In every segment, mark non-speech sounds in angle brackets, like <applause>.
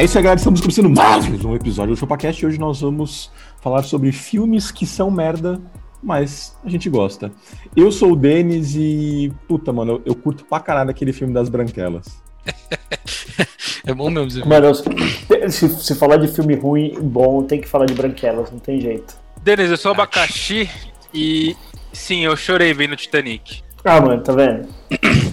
É isso aí, galera. Estamos começando mais um episódio do ChupaCast e hoje nós vamos falar sobre filmes que são merda, mas a gente gosta. Eu sou o Denis e. Puta, mano, eu, eu curto pra caralho aquele filme das branquelas. <laughs> É bom mesmo. Zé. Mano, se, se falar de filme ruim, bom, tem que falar de branquelas, não tem jeito. Denis, eu sou abacaxi e sim, eu chorei vendo Titanic. Ah, mano, tá vendo?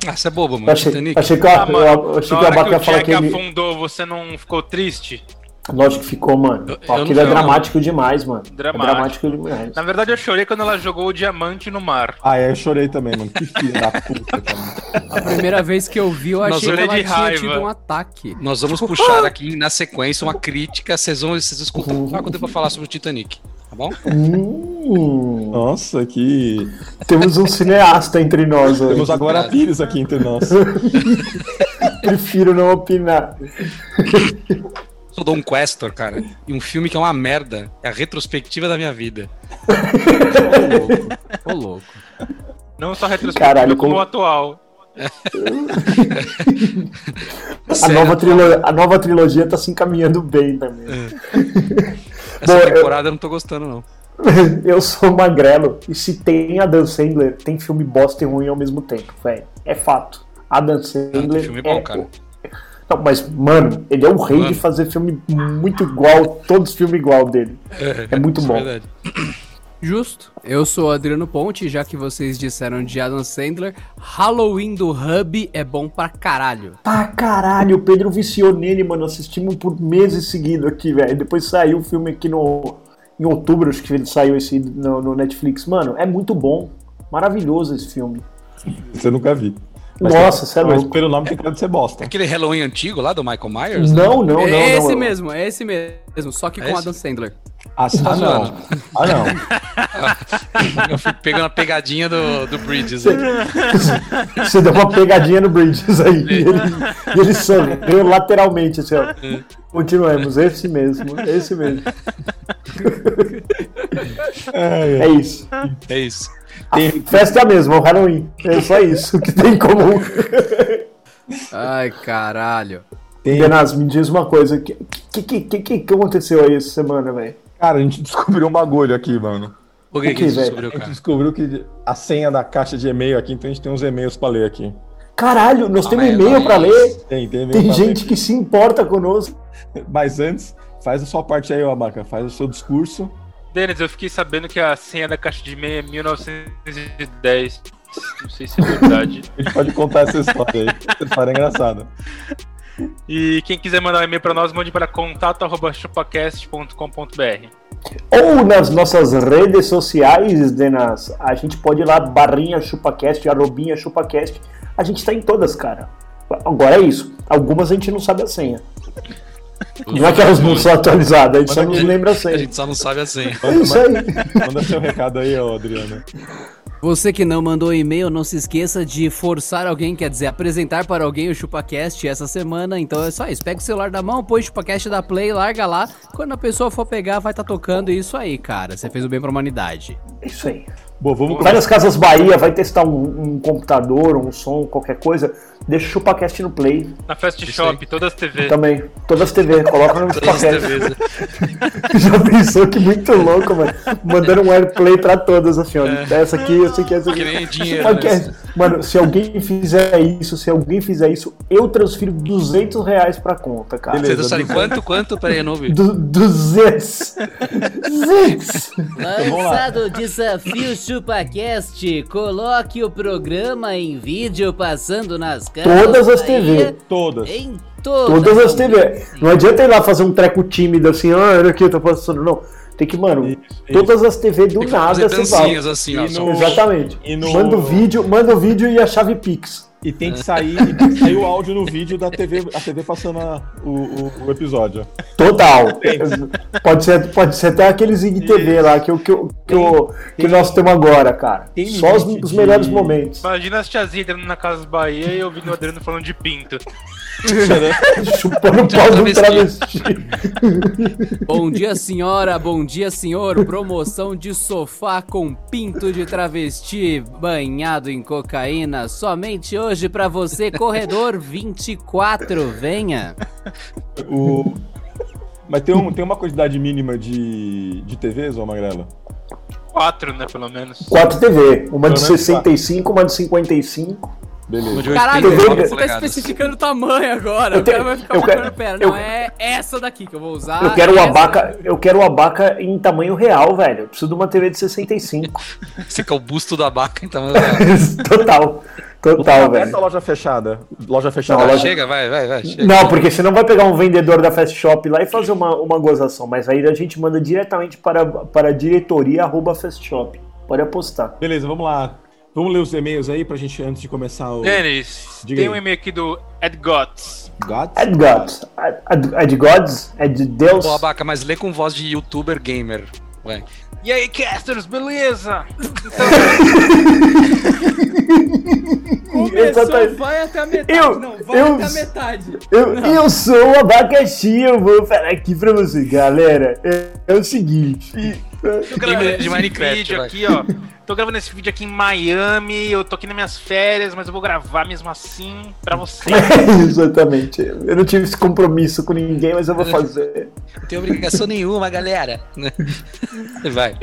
Ah, você é bobo, mano. Eu achei, Titanic. achei que, eu, Ah, mano, eu achei que o Abaca ia falar que ele. afundou, você não ficou triste? Lógico que ficou, mano. Eu- eu Aquilo é dramático demais, mano. Dramático. É dramático demais. Na verdade, eu chorei quando ela jogou o diamante no mar. Ah, é, eu chorei também, mano. Que filho da puta, cara. A primeira vez que eu vi, eu achei que ela de tinha raiva. tido um ataque. Nós vamos puxar aqui na sequência uma crítica. Vocês vão vocês escutam o que eu tenho pra falar sobre o Titanic. Tá bom? Hum, Nossa, que. temos um cineasta entre nós hoje. Temos agora a Pires aqui entre nós. <laughs> Prefiro não opinar. Sou Don Questor, cara. E um filme que é uma merda. É a retrospectiva da minha vida. Ô louco. Ô louco. Não só retrospectiva, Caralho, como como- o atual. <laughs> A nova, trilo- a nova trilogia tá se encaminhando bem também. <laughs> Essa Bom, eu- temporada eu não tô gostando, não. <laughs> Eu sou magrelo e se tem Adam Sandler, tem filme bosta e ruim ao mesmo tempo, velho. É fato. Adam Sandler. tem filme bom, é- cara. Não, mas, mano, ele é o rei Mano. de fazer filme muito igual, todos os filmes igual dele. É muito Isso bom. verdade. Justo. Eu sou o Adriano Ponte, já que vocês disseram de Adam Sandler, Halloween do Hub é bom pra caralho. Pra caralho, o Pedro viciou nele, mano. Assistimos por meses seguidos aqui, velho. Depois saiu o filme aqui no. Em outubro, acho que ele saiu esse no, no Netflix. Mano, é muito bom. Maravilhoso esse filme. Você nunca vi. Nossa, você é Mas louco. pelo nome tem cara de ser bosta. Aquele Halloween antigo lá do Michael Myers? Não, não, não. é não, esse não. mesmo, é esse mesmo, só que É com esse? Adam Sandler. Ah, ah, não. Ah, não. <laughs> Eu fico pegando a pegadinha do, do Bridges. aí. <laughs> Você deu uma pegadinha no Bridges aí. E ele, e ele sorriu lateralmente, assim, ó. Continuemos, esse mesmo, esse mesmo. É, <laughs> É isso. É isso. A festa é a mesma, o Halloween. É só isso que tem em comum. Ai, caralho. tem- Benas, me diz uma coisa. O que, que, que, que, aconteceu aí essa semana, velho? Cara, a gente <laughs> descobriu um bagulho aqui, mano. O que, O que descobriu, A gente cara? descobriu que a senha da caixa de e-mail aqui, então a gente tem uns e-mails pra ler aqui. Caralho, nós temos mas e-mail pra ler. Tem, tem e-mail Tem pra gente que se importa conosco. ler. Mas antes, faz a sua parte aí, Abaca. Faz o seu discurso. Denis, eu fiquei sabendo que a senha da caixa de e-mail é 1910. Não sei se é verdade. <laughs> A gente pode contar essa história aí. Essa história é engraçada. E quem quiser mandar um e-mail pra nós, mande para contato.chupacast.com.br. Ou nas nossas redes sociais, Denas. A gente pode ir lá, barrinha chupacast, arrobinha chupacast. A gente tá em todas, cara. Agora é isso. Algumas a gente não sabe a senha. Não é que elas não são atualizadas, a gente só não lembra a A senha. gente só não sabe a senha. É isso aí. Manda seu recado aí, ô Adriano. Você que não mandou e-mail, não se esqueça de forçar alguém, quer dizer, apresentar para alguém o ChupaCast essa semana. Então é só isso. Pega o celular da mão, põe o ChupaCast da Play, larga lá. Quando a pessoa for pegar, vai estar tocando. Isso aí, cara. Você fez o bem pra humanidade. É isso aí. Bom, vamos nas Casas Bahia, vai testar um, um computador, um som, qualquer coisa. Deixa o ChupaCast no Play Na Fast Isso Shop, aí. todas as TVs. também. Todas as TV, <laughs> coloca no Todas as ChupaCast. TVs. <laughs> Já pensou que muito louco, mano? Mandando um airplay pra todas, assim, ó. Essa aqui, essa aqui, essa aqui. É. Que nem dinheiro, né? Mano, se alguém fizer isso, se alguém fizer isso, eu transfiro 200 reais pra conta, cara. Beleza. Você sabe quanto? Quanto? Peraí, eu não ouvi. Du 200. 200. Lançado o desafio ChupaCast, coloque o programa em vídeo passando nas Todas as TV. Todas. Em todas, Todas as TV. Não adianta ir lá fazer um treco tímido assim, ah, olha aqui, eu tô passando. Não. Tem que, mano, Isso, todas as TV do nada você dancinhas assim, ó. No- Exatamente. No- Manda o vídeo, manda o vídeo e a chave Pix. E tem que sair, e tem que sair o áudio no vídeo da TV, a TV passando a- o, o- o episódio. Total. pode, ser, pode ser até aqueles IGTV lá que, o- que, o- que, o- que tem- nós temos agora, cara. tem Só os, os de- melhores momentos. Imagina as tiazinhas entrando na Casa Bahia e ouvindo o Adriano falando de pinto. <laughs> Chupando o pau de um travesti. Bom dia, senhora. Bom dia, senhor. Promoção de sofá com pinto de travesti banhado em cocaína. Somente hoje pra você, corredor 24. Venha. O... Mas tem, um, tem uma quantidade mínima de, de TVs, ô Magrela? Quatro, né, pelo menos. 4 TV. Uma de Pelo menos 65, uma de 55. Beleza. Caralho, 89 você tá especificando o tamanho agora. Eu o cara vai ficar eu quero- pera, eu- não, é essa daqui que eu vou usar. Eu quero o essa abaca, eu quero o abaca em tamanho real, velho. Eu preciso de uma TV de 65. Você que é o busto da vaca, então. <laughs> Total. Total, Aberta velho. a loja fechada? Loja fechada. Não, loja- Chega, vai, vai, vai. Chega. Não, porque senão vai pegar um vendedor da Fast Shop lá e fazer uma, uma gozação. Mas aí a gente manda diretamente para, para a diretoria arroba Fast Shop. Pode apostar. Beleza, vamos lá. Vamos ler os e-mails aí pra gente, antes de começar o. Denis, Diga tem aí. um e-mail aqui do Ed Gotts. God? É de Gods. É de- é de Gods? É de Deus? Pô, Abaca, mas lê com voz de youtuber gamer. Vai. E aí, casters, beleza? <laughs> Começou, Exatamente. vai até a metade. Eu- não, vai eu- até a metade. Eu, eu sou o abacaxi, eu vou falar aqui pra você, galera. É, é o seguinte. Tô gravando de esse Minecraft, vídeo vai. aqui, ó. Tô gravando esse vídeo aqui em Miami, eu tô aqui nas minhas férias, mas eu vou gravar mesmo assim pra você. <laughs> Exatamente. Eu não tive esse compromisso com ninguém, mas eu vou fazer. Não tem obrigação nenhuma, galera. <laughs> Vai.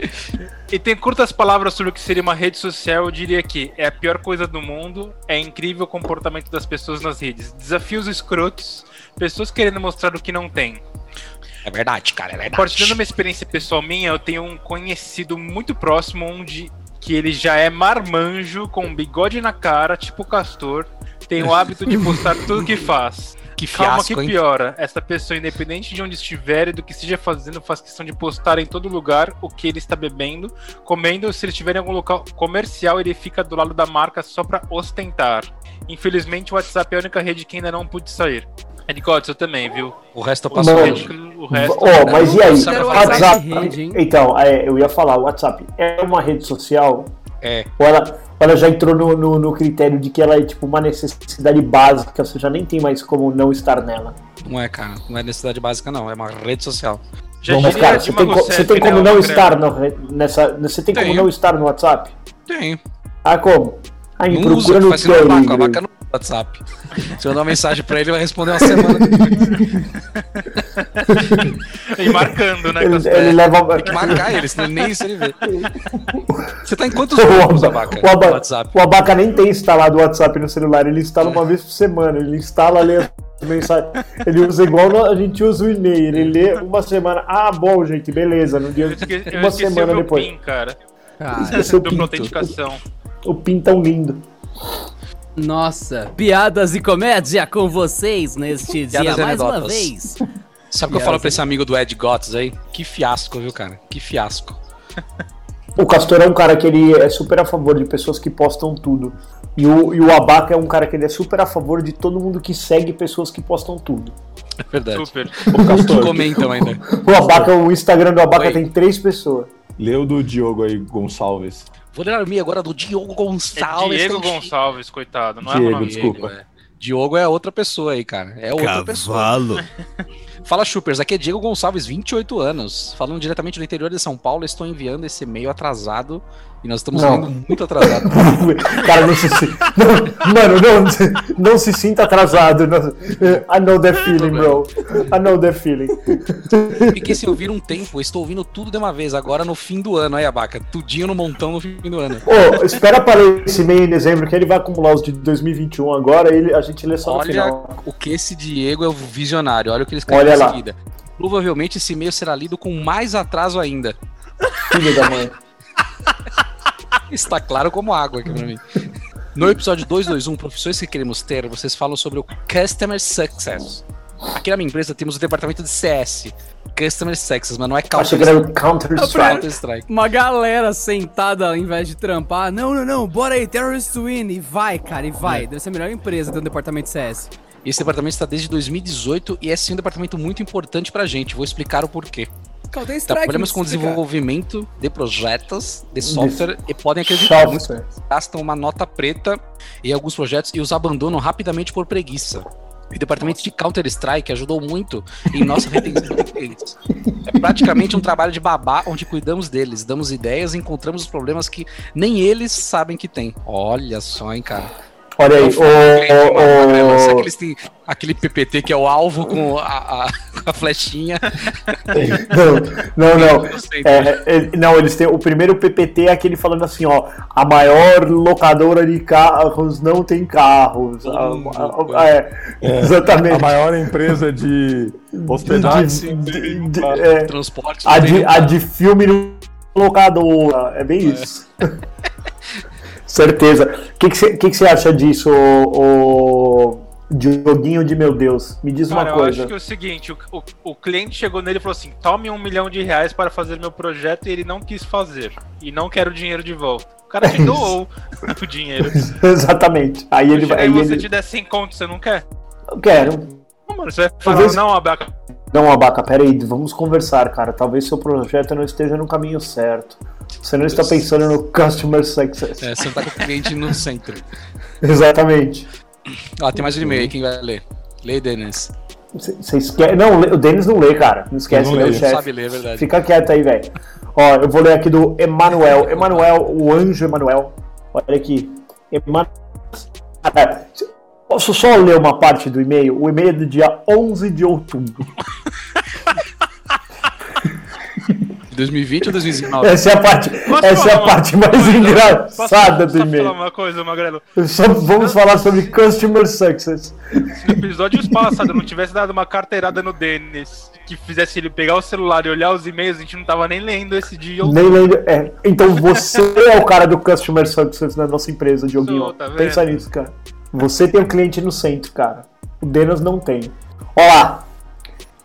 E tem curtas palavras sobre o que seria uma rede social, eu diria que é a pior coisa do mundo, é incrível o comportamento das pessoas nas redes. Desafios escrotos, pessoas querendo mostrar o que não tem. É verdade, cara, é verdade. Compartilhando uma experiência pessoal minha, eu tenho um conhecido muito próximo onde que ele já é marmanjo, com um bigode na cara, tipo castor, tem o hábito de postar tudo que <laughs> faz. Que Calma fiasco, que hein? piora. Essa pessoa, independente de onde estiver e do que esteja fazendo, faz questão de postar em todo lugar o que ele está bebendo, comendo. Se ele estiver em algum local comercial, ele fica do lado da marca só pra ostentar. Infelizmente, o WhatsApp é a única rede que ainda não pude sair. Ed Gods, eu também, viu? O resto eu passo Mano. O resto. Ó, mas e aí? WhatsApp rede? Então, é, eu ia falar, o WhatsApp é uma rede social? É. Ou ela, ela já entrou no, no, no critério de que ela é tipo uma necessidade básica, você já nem tem mais como não estar nela? Não é, cara. Não é necessidade básica, não. É uma rede social. Já Mas, diria cara, você tem, co- você tem como né, não André? estar no, nessa. Você tem como Tenho. não estar no WhatsApp? Tem. Ah, como? Ah, me Não usa, procura no faz sentido abaca. Telegram. Abaca no WhatsApp. Se eu mandar uma mensagem pra ele, ele vai responder uma semana. E marcando, né? Ele, ele leva. Tem que marcar ele, senão nem isso ele vê. Você tá em quantos O grupos, Aba- Abaca? o Aba- WhatsApp. O Abaca nem tem instalado o WhatsApp no celular, ele instala uma vez por semana. Ele instala, lê as mensagens. Ele usa igual no- a gente usa o e-mail. Ele lê uma semana. Ah, bom, gente, beleza. No dia, Eu esqueci, eu uma o semana meu depois. PIN, cara. Cara, Esqueceu o pinto. autenticação. O PIN tão lindo. nossa, piadas e comédia com vocês neste dia Piadas mais uma anedotas. vez. Sabe o que eu falo pra esse amigo do Ed Gotts aí? Que fiasco, viu, cara? Que fiasco. <laughs> O Castor é um cara que ele é super a favor de pessoas que postam tudo. E o, e o Abaca é um cara que ele é super a favor de todo mundo que segue pessoas que postam tudo. É verdade. Super. <laughs> <laughs> Que Castor, comentam ainda. O Abaca, o Instagram do Abaca Oi. tem três pessoas. leu do Diogo aí, Gonçalves. Vou ler a minha agora do Diogo É Gonçalves. Diego é um Gonçalves, coitado. Não Diego, é o nome desculpa. dele. Diogo, é. Diogo é outra pessoa aí, cara. É outra pessoa. Cavalo. <laughs> Fala, Chupers. Aqui é Diego Gonçalves, 28 anos. Falando diretamente do interior de São Paulo, estou enviando esse e-mail atrasado. E nós estamos Não. indo muito atrasado. <laughs> cara, não se, não, mano, não, se- não se sinta atrasado. I know that feeling, bro. I know that feeling. Fiquei sem ouvir um tempo, estou ouvindo tudo de uma vez, agora no fim do ano. Aí, Abaca, tudinho no montão no fim do ano. Ô, espera para ler esse e-mail em dezembro, que ele vai acumular os de 2021 agora, ele, a gente lê só no Olha final. o que esse Diego é o visionário. Olha o que ele escreveu Olha em lá. seguida. Provavelmente esse e-mail será lido com mais atraso ainda. Filho da mãe. <laughs> Está claro como água aqui pra mim. No episódio 221, Profissões que Queremos Ter, vocês falam sobre o Customer Success. Aqui na minha empresa temos o departamento de CS. Customer Success, mas não é Counter era o Counter-Strike. Counter Strike. Uma galera sentada ao invés de trampar. Não, não, não, bora aí, Terrorist Win. E vai, cara, e vai. Deve ser a melhor empresa do departamento de CS. Esse departamento está desde 2018 e é sim um departamento muito importante pra gente. Vou explicar o porquê. Counter Strike. Trabalhamos com me explica. desenvolvimento de projetos de software e podem acreditar, muitos Software. gastam uma nota preta em alguns projetos e os abandonam rapidamente por preguiça. O departamento de Counter-Strike ajudou muito em nossa retenção de clientes. É praticamente um trabalho de babá onde cuidamos deles, damos ideias e encontramos os problemas que nem eles sabem que tem. Olha só, hein, cara. Olha aí, Magrelo. Sabe o, que eles têm aquele PPT que é o alvo com a, a- <laughs> a flechinha? <laughs> Não, não, não. Eu sei, É, é, não, eles têm. O primeiro PPT é aquele falando assim, ó. A maior locadora de carros não tem carros. A- a- a- é, Exatamente. A maior empresa de hospedagem. De- de- de- é, Transporte. a, de, a de filme locadora. É bem isso. <laughs> Certeza. O que você que você acha disso, o, Dioguinho de meu Deus? Me diz Cara, uma eu coisa. acho que é o seguinte, o, o, o cliente chegou nele e falou assim, tome um milhão de reais para fazer meu projeto e ele não quis fazer. E não quer o dinheiro de volta. O cara te <laughs> doou o dinheiro. <laughs> Exatamente. Aí ele vai. Aí Aí você ele... te der 100 conto, você não quer? Eu quero. Não, mano, você vai falar, Talvez- não, Abaca, Não, Abaca, peraí, vamos conversar, cara. Talvez seu projeto não esteja no caminho certo. Você não está pensando no customer success. É, você não tá com o cliente no centro. <laughs> Exatamente. Ó, tem mais um e-mail aí, quem vai ler? Lê, Denis. Vocês querem. Não, o Denis não lê, cara. Não esquece, Não o lê, Não chefe. sabe ler, é verdade. Fica quieto aí, velho. Ó, eu vou ler aqui do Emanuel. Emanuel, o anjo Emanuel. Olha aqui. Emanuel. Posso só ler uma parte do e-mail? O e-mail é do dia 11 de outubro. <laughs> De 2020 ou 2019? Essa é a parte, Posso essa é a parte mais coisa? engraçada Posso do só falar e-mail. uma coisa, Magrelo? Só vamos falar sobre customer success. Se no episódio passado eu não tivesse dado uma carteirada no Denis que fizesse ele pegar o celular e olhar os e-mails, a gente não tava nem lendo esse dia. Nem lembro. É, então você é o cara do customer success na nossa empresa, Dioguinho. Tá? Pensa nisso, cara. Você tem o cliente no centro, cara. O Denas não tem. Olá!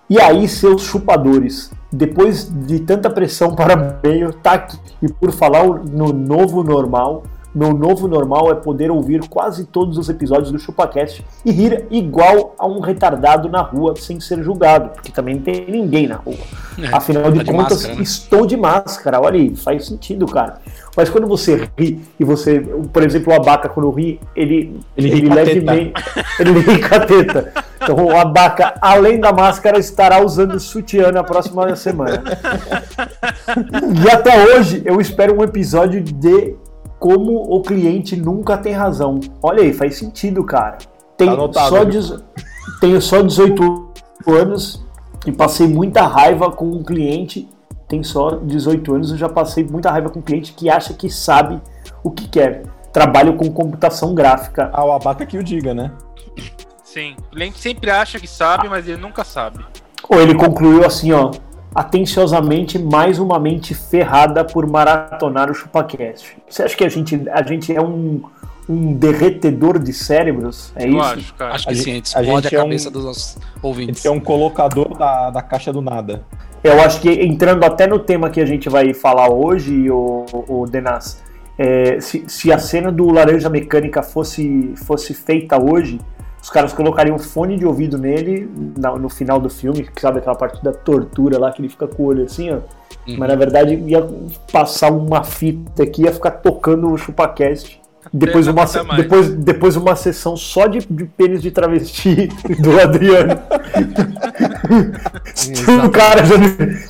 E aí, seus chupadores? Depois de tanta pressão para meio, tá aqui. E por falar no novo normal, meu novo normal é poder ouvir quase todos os episódios do ChupaCast e rir igual a um retardado na rua sem ser julgado, porque também não tem ninguém na rua. Afinal de tá de contas, máscara, né? estou de máscara. Olha aí, faz sentido, cara. Mas quando você ri e você, por exemplo, o Abaca, quando ri, ele, Ele ele, levemente. Ele ri com a teta. Então o Abaca, além da máscara, estará usando sutiã na próxima semana. <laughs> E até hoje eu espero um episódio de como o cliente nunca tem razão. Olha aí, faz sentido, cara. Tem Tá só dezo- Tenho só 18 anos e passei muita raiva com um cliente. Tem só 18 anos, eu já passei muita raiva com um cliente que acha que sabe o que quer. Trabalho com computação gráfica. Ah, o abaca que o diga, né? Sim, o cliente sempre acha que sabe, mas ele nunca sabe. Ou ele concluiu assim, ó. Atenciosamente, mais uma mente ferrada por maratonar o ChupaCast. Você acha que a gente, a gente é um, um derretedor de cérebros? É eu isso? acho, cara. Acho que A sim, gente- a gente a explode a, gente é um- cabeça dos nossos ouvintes. É um colocador da, da caixa do nada. Eu acho que entrando até no tema que a gente vai falar hoje, o, o Denas, é, se, se a cena do Laranja Mecânica fosse, fosse feita hoje, os caras colocariam um fone de ouvido nele na- no final do filme, que sabe aquela parte da tortura lá que ele fica com o olho assim, ó. Uhum. Mas na verdade ia passar uma fita aqui, ia ficar tocando o ChupaCast. Depois uma, aguenta mais. depois, depois uma sessão só de, de pênis de travesti <laughs> do Adriano. <laughs> se o cara já,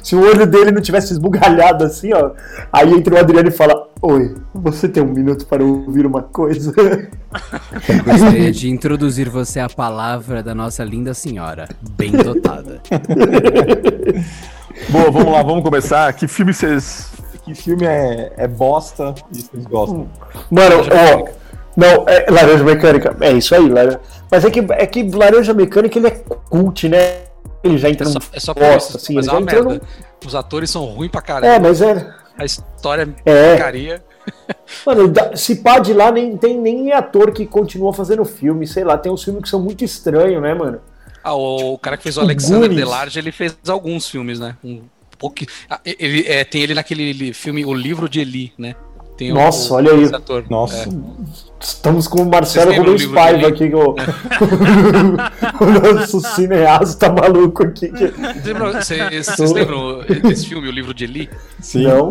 se o olho dele não tivesse esbugalhado assim, ó, aí entra o Adriano e fala: Oi, você tem um minuto para ouvir uma coisa? Gostaria de introduzir você à palavra da nossa linda senhora, bem dotada. <laughs> Bom, vamos lá, vamos começar. Que filme vocês. Que filme é, é bosta e vocês gostam? Mano, ó. Não, é Laranja Mecânica. É isso aí, Laranja. Mas é que, é que Laranja Mecânica ele é cult, né? Ele já É entra só, num é só bosta, isso, assim. mas é uma merda. Os atores são ruins pra caralho. É, mas é. A história é É. porcaria. Mano, se pá de lá, nem tem nem ator que continua fazendo filme, sei lá, tem uns filmes que são muito estranhos, né, mano? Ah, o cara que fez o Alexander. Delarge, ele fez alguns filmes, né? Um pouco. ah, ele, é, tem ele naquele filme O Livro de Eli, né? Tem o- Nossa, o- olha aí. ator. Nossa. É. Estamos com o Marcelo Rubens o livro Paiva aqui, o, <laughs> o nosso cineasta maluco aqui. Vocês lembram, <laughs> desse filme, O Livro de Eli? Sim. Não,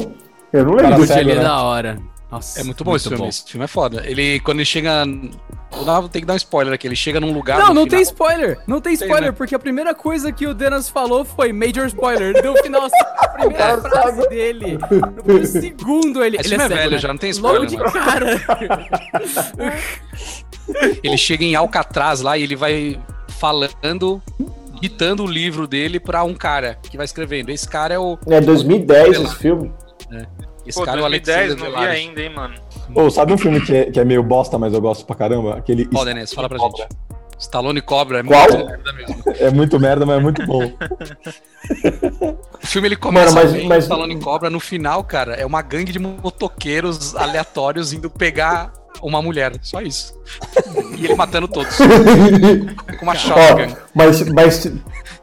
eu não lembro. Puxa, ele é né? da hora. Nossa, É muito bom esse filme. Esse filme é foda. Ele, quando ele chega. Vou Tem que dar um spoiler aqui. Ele chega num lugar. Não, no não final- tem spoiler. Não tem spoiler, né? porque a primeira coisa que o Denas falou foi Major Spoiler. Ele deu o final assim, a primeira frase dele. No segundo ele. Esse ele filme é cego, velho né? já, não tem Logo spoiler. de mano. cara. <laughs> Ele chega em Alcatraz lá e ele vai falando, ditando o livro dele pra um cara que vai escrevendo. Esse cara é o. É 2010 esse filme. Esse Pô, cara é o 2010, Alexander não vi ainda, hein, mano. Ô, sabe um filme que é, que é meio bosta, mas eu gosto pra caramba? Aquele. Qual, Denise? Fala pra Cobra. gente. Stallone Cobra é Qual? muito merda mesmo. <laughs> É muito merda, mas é muito bom. <laughs> O filme ele começa Mano, mas- bem, mas- Stallone Cobra, no final, cara, é uma gangue de motoqueiros aleatórios indo pegar uma mulher. Só isso. E ele matando todos. <laughs> Com uma shotgun. Ó, mas, mas,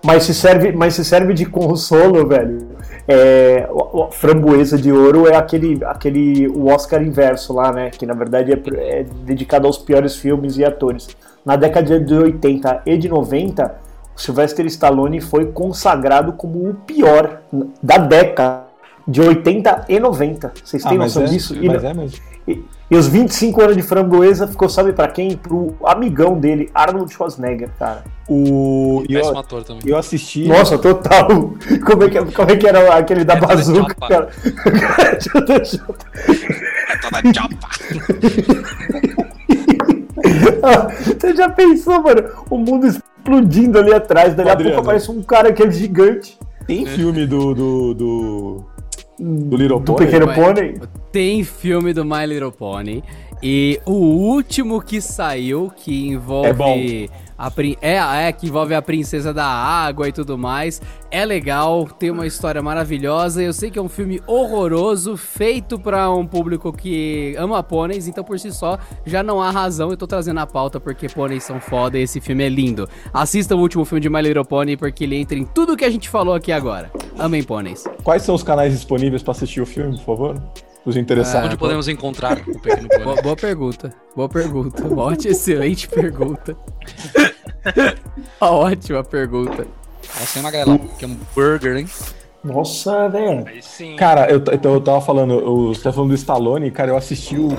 mas, se serve, mas se serve de consolo, velho. É, o- o Framboesa de Ouro é aquele, aquele o Oscar inverso lá, né? Que na verdade é, é dedicado aos piores filmes e atores. Na década de 80 e de 90, o Sylvester Stallone foi consagrado como o pior da década de 80 e 90. Vocês têm Ah, noção é, disso? E Mas é mesmo. e, e os 25 anos de framboesa ficou, sabe pra quem? Pro amigão dele, Arnold Schwarzenegger, cara. O. e Eu, ator também. eu assisti. Nossa, total. <laughs> Como é que, como é que era aquele da É bazuca, cara? <laughs> É toda chapa. <laughs> Você já pensou, mano? O mundo explodindo ali atrás, dali a Adriano. pouco aparece um cara que é gigante. Tem filme do. do. do, do Little Do Pony? Pequeno Mas- Pônei. Tem filme do My Little Pony. E o último que saiu, que envolve. É bom. A, é, é, que envolve a princesa da água e tudo mais. É legal, tem uma história maravilhosa. Eu sei que é um filme horroroso, feito pra um público que ama pôneis, então por si só já não há razão. Eu tô trazendo a pauta porque pôneis são foda e esse filme é lindo. Assista o último filme de My Little Pony porque ele entra em tudo que a gente falou aqui agora. Amém, pôneis. Quais são os canais disponíveis pra assistir o filme, por favor? Os interessados. Onde podemos encontrar o Pequeno Pony? Boa, boa pergunta. Boa pergunta. Uma <laughs> ótima, excelente pergunta. <laughs> Uma ótima pergunta. Essa é uma galera que é um burger, hein? Nossa, velho. Aí sim. Cara, eu, então eu tava falando, o- você tá falando do Stallone, cara, eu assisti o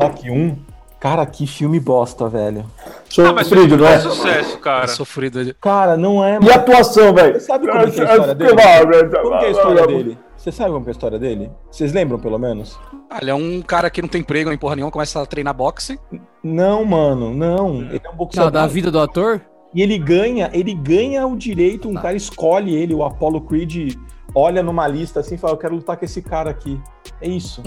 Rock 1. Cara, que filme bosta, velho. ah, mas Sofrido, não é é? sucesso, cara. É sofrido. Cara, não é. E a atuação, velho? Você sabe como é que é a história dele? Como que é a história dele? Você sabe como é a história dele? Vocês lembram, pelo menos? Ah, ele é um cara que não tem emprego nem porra nenhuma, começa a treinar boxe. Não, mano, não. Ele é um Não, boxeador. da vida do ator? E ele ganha, ele ganha o direito, um cara escolhe ele, o Apollo Creed olha numa lista assim e fala, eu quero lutar com esse cara aqui. É isso.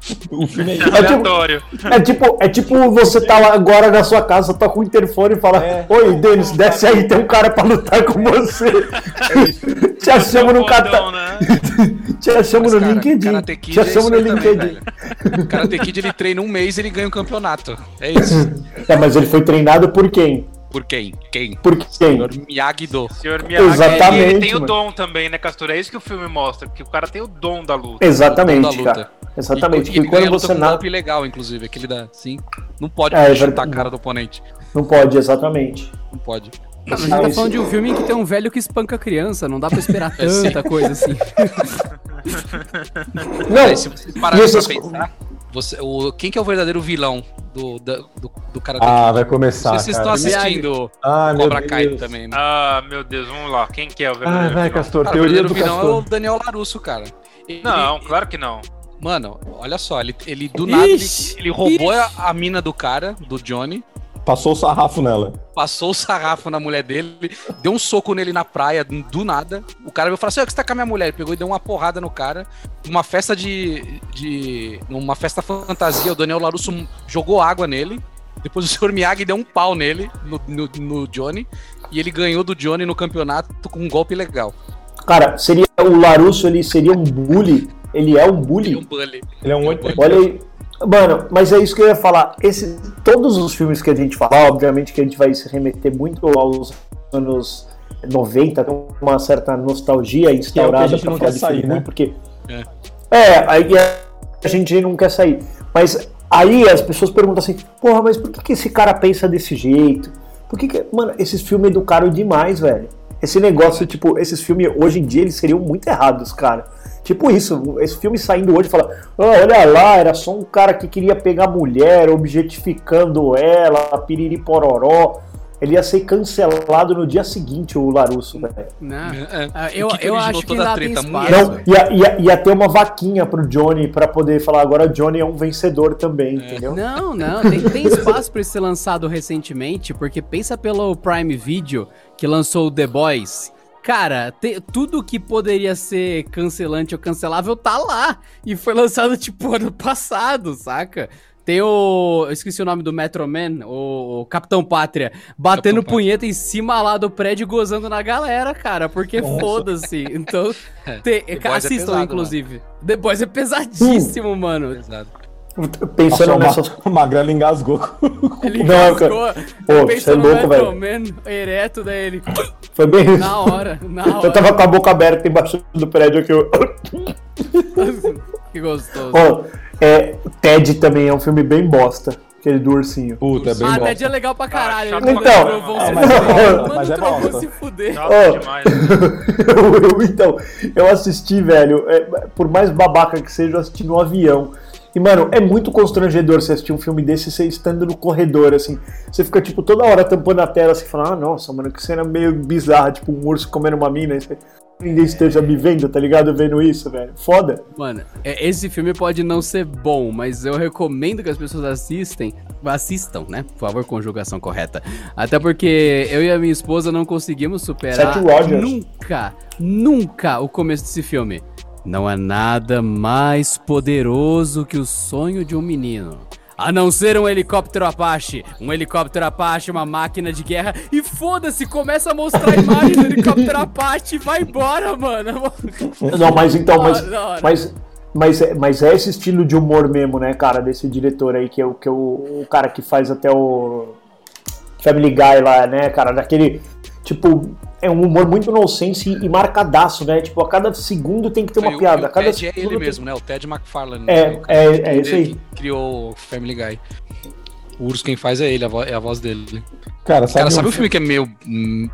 <laughs> o filme é isso. Aleatório. É tipo, é tipo você tá lá agora na sua casa, toca o interfone e fala: É. Oi, Denis, desce aí, tem um cara pra lutar com você. É isso. <laughs> Te achamos no, cata... né? <laughs> Te achamos Mas, no cara, LinkedIn. Kid Te é achamos isso no também, LinkedIn. velho. Karate Kid ele treina um mês e ele ganha um campeonato. É isso. É, mas ele foi treinado por quem? Por quem? Quem? Por quem? Senhor Miyagi-Do. Senhor Miyagi, Exatamente, ele, ele tem o mano. dom também, né, Castor? É isso que o filme mostra, que o cara tem o dom da luta. Exatamente, O dom da luta. cara. Exatamente. E, e Porque quando você com um golpe legal, inclusive. Aquele da. Sim. Não pode É, é chutar a cara do oponente. Não pode, exatamente. Não pode. Não, mas a gente tá falando de um filme em que tem um velho que espanca criança, não dá pra esperar <laughs> É, tanta coisa assim. <laughs> <laughs> Não, Aí, se você parar e pra pensar, você, o, quem que é o verdadeiro vilão do, da- do, do Karate Ah, Kid? vai Não começar. sei se vocês estão assistindo Ah, Cobra Kai também, né? Ah, meu Deus, vamos lá. Quem que é o Ah, verdadeiro vai, vilão? Castor. Cara, o Teoria verdadeiro do vilão é o Castor. Daniel Larusso, cara. Ele- Não, claro que não. Mano, olha só, ele, ele do nada ele, ele roubou a, a mina do cara, do Johnny, Passou o sarrafo nela. passou o sarrafo na mulher dele, deu um soco nele na praia, do nada. O cara veio falar assim: "Ó, que você tá com a minha mulher? Ele pegou e deu uma porrada no cara. Numa festa de. de numa festa fantasia, o Daniel Larusso jogou água nele. Depois o Sr. Miyagi deu um pau nele, no, no, no Johnny. E ele ganhou do Johnny no campeonato com um golpe legal. cara, seria o Larusso, ele seria um bully. Ele é um bully. Ele é um bully. Ele é um oito. Olha aí. Mano, mas é isso que eu ia falar. Esse, todos os filmes que a gente falar, obviamente que a gente vai se remeter muito aos anos 90, tem uma certa nostalgia instaurada gente pra não falar quer de sair, filme né? porque É. é, aí a gente não quer sair. Mas aí as pessoas perguntam assim, porra, mas por que, que esse cara pensa desse jeito? Por que, que mano, esses filmes educaram demais, velho? Esse negócio, tipo, esses filmes hoje em dia eles seriam muito errados, cara. Tipo isso, esse filme saindo hoje fala, "Ah, olha lá, era só um cara que queria pegar mulher, objetificando ela, piriri pororó. Ele ia ser cancelado no dia seguinte, o Larusso, velho. Não. É. Ah, Eu, que que eu acho que ainda tem treta? espaço. Mulher. Não, ia, ia, ia ter uma vaquinha pro Johnny pra poder falar agora Johnny é um vencedor também, entendeu? Não, não, tem, tem espaço pra ele ser lançado recentemente, porque pensa pelo Prime Video que lançou o The Boys. Cara, te- tudo que poderia ser cancelante ou cancelável tá lá. E foi lançado, <laughs> tipo, ano passado, saca? Tem o. Eu esqueci o nome do Metro Man, o, o Capitão Pátria, batendo Capitão Pátria. punheta em cima lá do prédio e gozando na galera, cara. Porque foda-se. Então, <laughs> te- é assistam, pesado, inclusive. The Boys é pesadíssimo, mano. Exato. Pensando Nossa, nessas. o Magrelo engasgou. Ele <laughs> Não, engasgou. Pô, Pensa você é no louco, Metro velho. Man ereto dele. Foi bem isso. Na hora, na hora. Eu tava com a boca aberta embaixo do prédio aqui. eu- <laughs> Que gostoso. Ó, é, Ted também é um filme bem bosta. Aquele do ursinho. Puta, é bem ah, bosta. Ted é legal pra caralho. caralho. se Mas é Mano, mas é bosta. se fuder. Demais. <laughs> eu, eu- então, eu assisti, velho, é, por mais babaca que seja, eu assisti no avião. E, mano, é muito constrangedor você assistir um filme desse você estando no corredor, assim. Você fica, tipo, toda hora tampando a tela, assim, falando, ah, nossa, mano, que cena meio bizarra, tipo, um urso comendo uma mina. e você- Ninguém esteja me vendo, tá ligado? Vendo isso, velho. Foda. Mano, é- esse filme pode não ser bom, mas eu recomendo que as pessoas assistem, assistam, né? Por favor, conjugação correta. Até porque eu e a minha esposa não conseguimos superar nunca, nunca o começo desse filme. Não há nada mais poderoso que o sonho de um menino. A não ser um helicóptero Apache. Um helicóptero Apache, uma máquina de guerra. E foda-se, começa a mostrar a imagem do helicóptero Apache e vai embora, mano. <laughs> Não, mas então, mas, mas, mas, é- mas é esse estilo de humor mesmo, né, cara, desse diretor aí, que é o, que é o, o cara que faz até o Family Guy lá, né, cara, daquele, tipo, é um humor muito nonsense e, marcadaço, né, tipo, a cada segundo tem que ter uma E piada, a o cada Ted é ele tem- mesmo, né? O Ted McFarlane. É, né? É- é isso aí. que criou o Family Guy. O Urso quem faz é ele, é a voz dele. Cara, sabe, Cara, um sabe o filme que é meio. hum,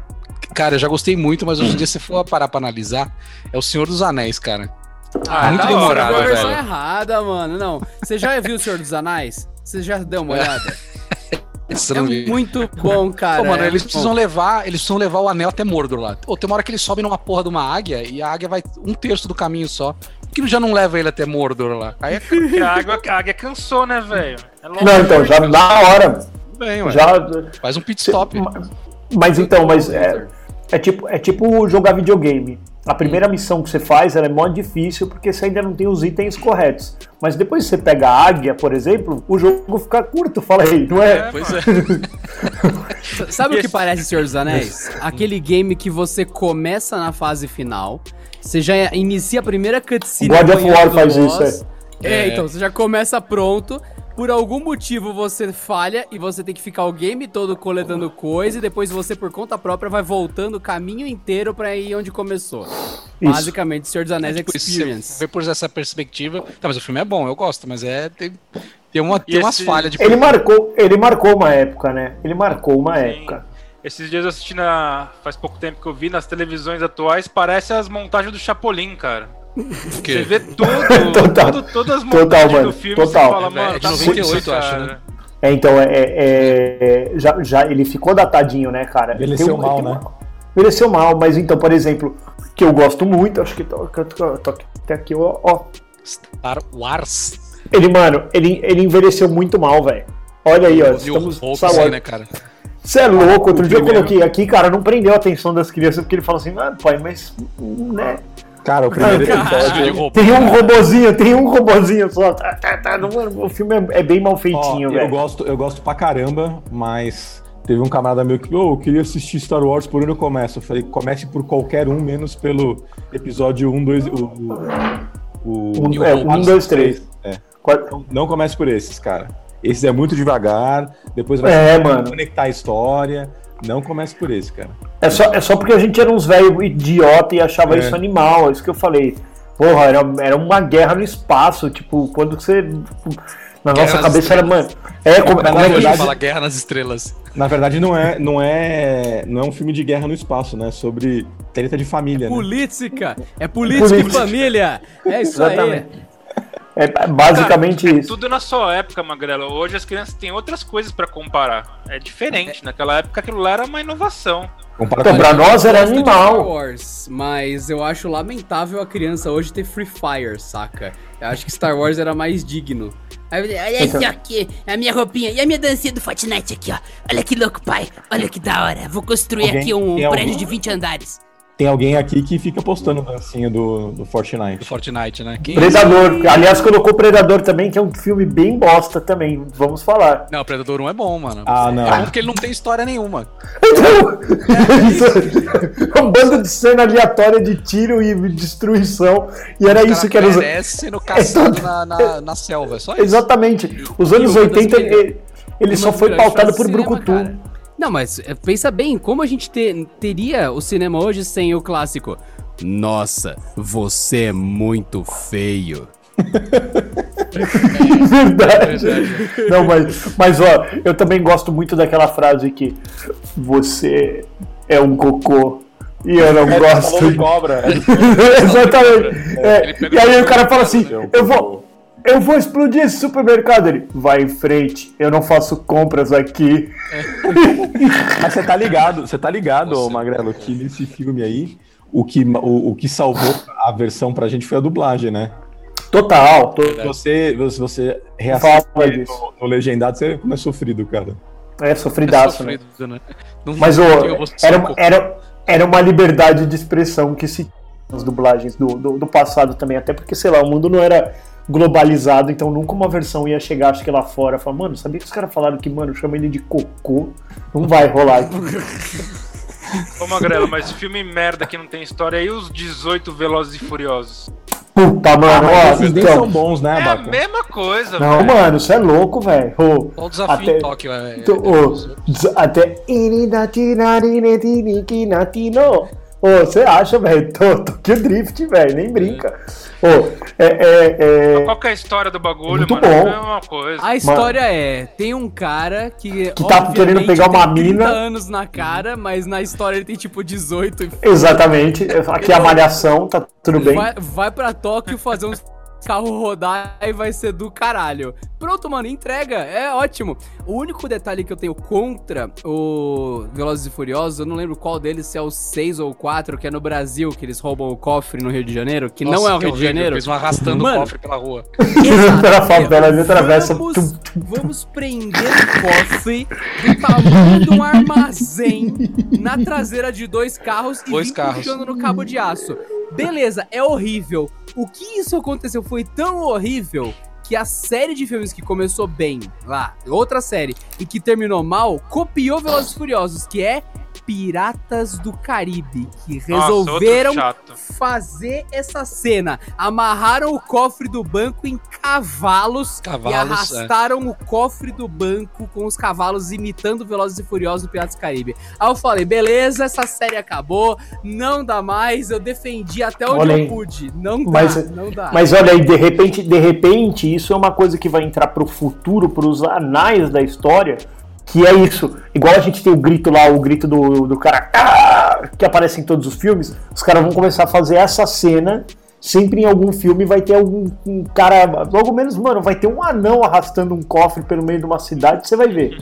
Cara, eu já gostei muito, mas hoje em dia, se for parar pra analisar, é o Senhor dos Anéis, cara. Ah, muito hora, demorado, velho. errada, mano. Não. Você já viu o Senhor dos Anéis? Você já deu uma olhada? <laughs> É muito bom, cara. Pô, mano, é eles precisam bom. levar, eles precisam levar o anel até Mordor lá. Ou tem uma hora que ele sobe numa porra de uma águia e a águia vai um terço do caminho só. Por que já não leva ele até Mordor lá? Aí é Porque a água, a águia cansou, né, velho? É longe. Não, então, já na hora, bem, ué. já... Faz um pit stop. Mas então, mas é, é tipo, é tipo jogar videogame. A primeira missão que você faz ela é mó difícil porque você ainda não tem os itens corretos. Mas depois que você pega a águia, por exemplo, o jogo fica curto, fala aí, não é? Pois é. <laughs> Sabe o que parece Senhor dos Anéis? Aquele game que você começa na fase final, você já inicia a primeira cutscene. God of War faz boss. isso, é. É, É. então, você já começa pronto. Por algum motivo você falha e você tem que ficar o game todo coletando coisa e depois você, por conta própria, vai voltando o caminho inteiro pra ir onde começou. Isso. Basicamente, Senhor dos Anéis Tipo, se Experience. você vê por essa perspectiva. Tá, mas o filme é bom, eu gosto, mas é. Tem, tem, uma, tem umas esse- falhas de. Ele marcou, ele marcou uma época, né? Ele marcou uma Sim. época. Esses dias eu assisti na. Faz pouco tempo que eu vi nas televisões atuais, parece as montagens do Chapolin, cara. Você vê tudo, <laughs> Total. tudo todas as Total, mano. do filme Total. você fala, É, mano, é de tá 98, muito, eu acho, né? É, então, é, é- é- já, já ele ficou datadinho, né, cara? Envelheceu um- mal, né? Envelheceu mal, mas então, por exemplo, que eu gosto muito, acho que tô, tô, tô, tô até aqui, ó, ó. Star Wars. Ele, mano, ele, ele envelheceu muito mal, velho. Olha aí, ó. O Estamos Hulk, assim, né, cara? Você é louco, outro dia eu primeiro- coloquei aqui, cara, não prendeu a atenção das crianças, porque ele fala assim, ah, pai, mas. né? Cara, o primeiro episódio. robô. Tem um robozinho, tem um robozinho só. Tá, tá, tá, o filme é, é bem mal feitinho, Ó, eu velho. gosto, eu gosto pra caramba, mas teve um camarada meu que, ô, eu queria assistir Star Wars, por onde eu começo? Eu falei, comece por qualquer um, menos pelo episódio 1, 2, o... o, o- Um, é, um, dois, três. É. Quatro- Não comece por esses, cara. Esses é muito devagar, depois vai É, mano. conectar a história, Não comece por esse, cara. É só, é só porque a gente era uns velho idiota e achava É. isso animal, é isso que eu falei. Porra, era, era uma guerra no espaço, tipo, quando você. Na Guerra nossa cabeça era, mano. É, como, Na como é que. verdade- fala Guerra nas Estrelas. Na verdade, não é, não é, não é um filme de guerra no espaço, né? Sobre treta de família, né? Política! É política, Política. e família! É isso Exatamente. aí. É basicamente Cara, é isso. Tudo na sua época, Magrelo. Hoje as crianças têm outras coisas pra comparar. É diferente. Naquela época aquilo lá era uma inovação. Compara Então, com- pra nós era animal. Wars, mas eu acho lamentável a criança hoje ter Free Fire, saca? Eu acho que Star Wars era mais digno. Olha Então. só aqui, a minha roupinha e a minha dancinha do Fortnite aqui, ó. Olha que louco, pai. Olha que da hora. Vou construir Alguém- aqui um tem prédio de 20 andares. Tem alguém aqui que fica postando dancinha do, do Do Fortnite. Fortnite, né? Quem- Predador. Aliás, colocou Predador também, que é um filme bem bosta também. Vamos falar. Não, Predador 1 é bom, mano. Ah, não. É bom porque ele não tem história nenhuma. Então, é <laughs> um bando de cena aleatória de tiro e destruição. E era O isso que era. os- merece sendo caçado É na, na, na selva, é só isso. Exatamente. Os anos E uma das 80, melhores- ele, ele só foi pautado por cinema, Brucutu. cara. Não, mas é, pensa bem, como a gente te- teria o cinema hoje sem o clássico? Nossa, você é muito feio. <laughs> Verdade. <laughs> Não, mas, mas ó, eu também gosto muito daquela frase que você é um cocô. E eu não gosto. de- cobra. <laughs> Exatamente. É, e aí o cara fala assim: eu vou, eu vou explodir esse supermercado. Ele vai em frente, eu não faço compras aqui. <laughs> Mas você tá ligado, você tá ligado, Você- Magrelo, que nesse filme aí, o que, o, o que salvou a versão pra gente foi a dublagem, né? Total. to- Se você, você Fala reassiste no, no legendado, você como é sofrido, cara. É sofridaço, né? Sofrido, né? Não- Mas não o era, era, era uma liberdade de expressão que se nas dublagens do, do, do passado também, até porque, sei lá, o mundo não era globalizado, então nunca uma versão ia chegar, acho que lá fora, falar, mano, sabia que os caras falaram que, mano, chama ele de cocô? Não vai rolar. <laughs> Ô, Magrelo, mas filme merda que não tem história aí, os 18 Velozes e Furiosos. Puta, mano, Mas ó, esses nem são então. bons, né, É a Abaca? mesma coisa, Não, velho. mano, isso é louco, velho. Qual o desafio até- em Tóquio? É, Tu- ô, des- até. Ô, você acha, velho? <laughs> Tô, tô o drift, velho, nem brinca. Ô, é, é, é, Qual que é a história do bagulho, Muito mano? bom. É a mesma coisa. A história é, tem um cara que, Que tá querendo pegar uma tem 30 mina. anos na cara, mas na história ele tem tipo 18 e Exatamente. Aqui é a malhação, tá tudo bem. vai, vai pra Tóquio fazer uns carros rodar e vai ser do caralho. Pronto, mano, entrega, é ótimo. O único detalhe que eu tenho contra o Velozes e Furiosos, eu não lembro qual deles, se é o 6 ou o 4, que é no Brasil, que eles roubam o cofre no Rio de Janeiro, que Nossa, não é o Rio de Janeiro. Eles vão arrastando Mano, o cofre pela rua. <laughs> Pela favela, ele atravessa. Vamos, vamos prender o cofre do tamanho de um armazém na traseira de dois carros e Dois carros. puxando no cabo de aço. Beleza, é horrível. O que isso aconteceu foi tão horrível que a série de filmes que começou bem lá, outra série, e que terminou mal, copiou Velozes e Furiosos, que é Piratas do Caribe, que Nossa, resolveram chato. fazer essa cena. Amarraram o cofre do banco em cavalos, Cavalos, e é. arrastaram o cofre do banco com os cavalos imitando Velozes e Furiosos do Piratas do Caribe. Aí eu falei, beleza, essa série acabou, não dá mais, eu defendi até onde Olha eu aí. pude. Não dá, Mas- não dá. Mas olha aí, de repente, de repente, isso é uma coisa que vai entrar pro futuro, pros anais da história, que é isso. Igual a gente tem o grito lá, o grito do, do cara "Ah!", que aparece em todos os filmes, os caras vão começar a fazer essa cena. Sempre em algum filme vai ter algum um cara. Logo menos, mano, vai ter um anão arrastando um cofre pelo meio de uma cidade, você vai ver.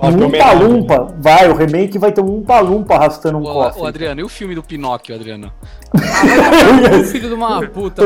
Um homenagem. Umpa-Lumpa, vai, o remake vai ter um Umpa-Lumpa arrastando um Ô, cofre. ô, Adriano, e o filme do Pinóquio, Adriano? <laughs> Filho de uma puta.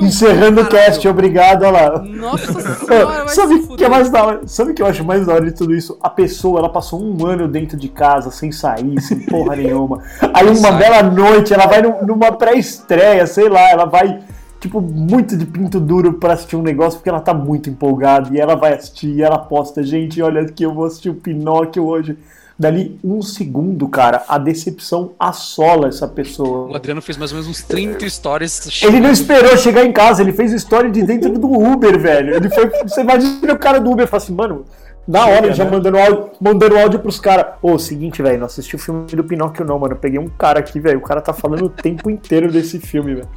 Encerrando o cast, obrigado, olha lá. Nossa <laughs> senhora, vai Sabe o que é mais da hora? Sabe o que eu acho mais da hora de tudo isso? A pessoa, ela passou um ano dentro de casa, sem sair, sem porra nenhuma. Aí uma bela noite, ela vai num- numa pré-estreia, sei lá, ela vai, tipo, muito de pinto duro pra assistir um negócio, porque ela tá muito empolgada, e ela vai assistir, e ela posta, gente, olha aqui, eu vou assistir o Pinóquio hoje. Dali um segundo, cara, a decepção assola essa O pessoa. Adriano fez mais ou menos uns 30 stories. Ele não esperou chegar em casa, ele fez história de dentro do Uber, velho. Ele foi. Você imagina o cara do Uber e fala assim, mano, Na hora, Chega, já né? mandando áudio, mandando áudio pros caras. Ô, seguinte, velho, não assisti o filme do Pinóquio, não, mano. Eu peguei um cara aqui, velho. O cara tá falando o tempo <laughs> inteiro desse filme, velho.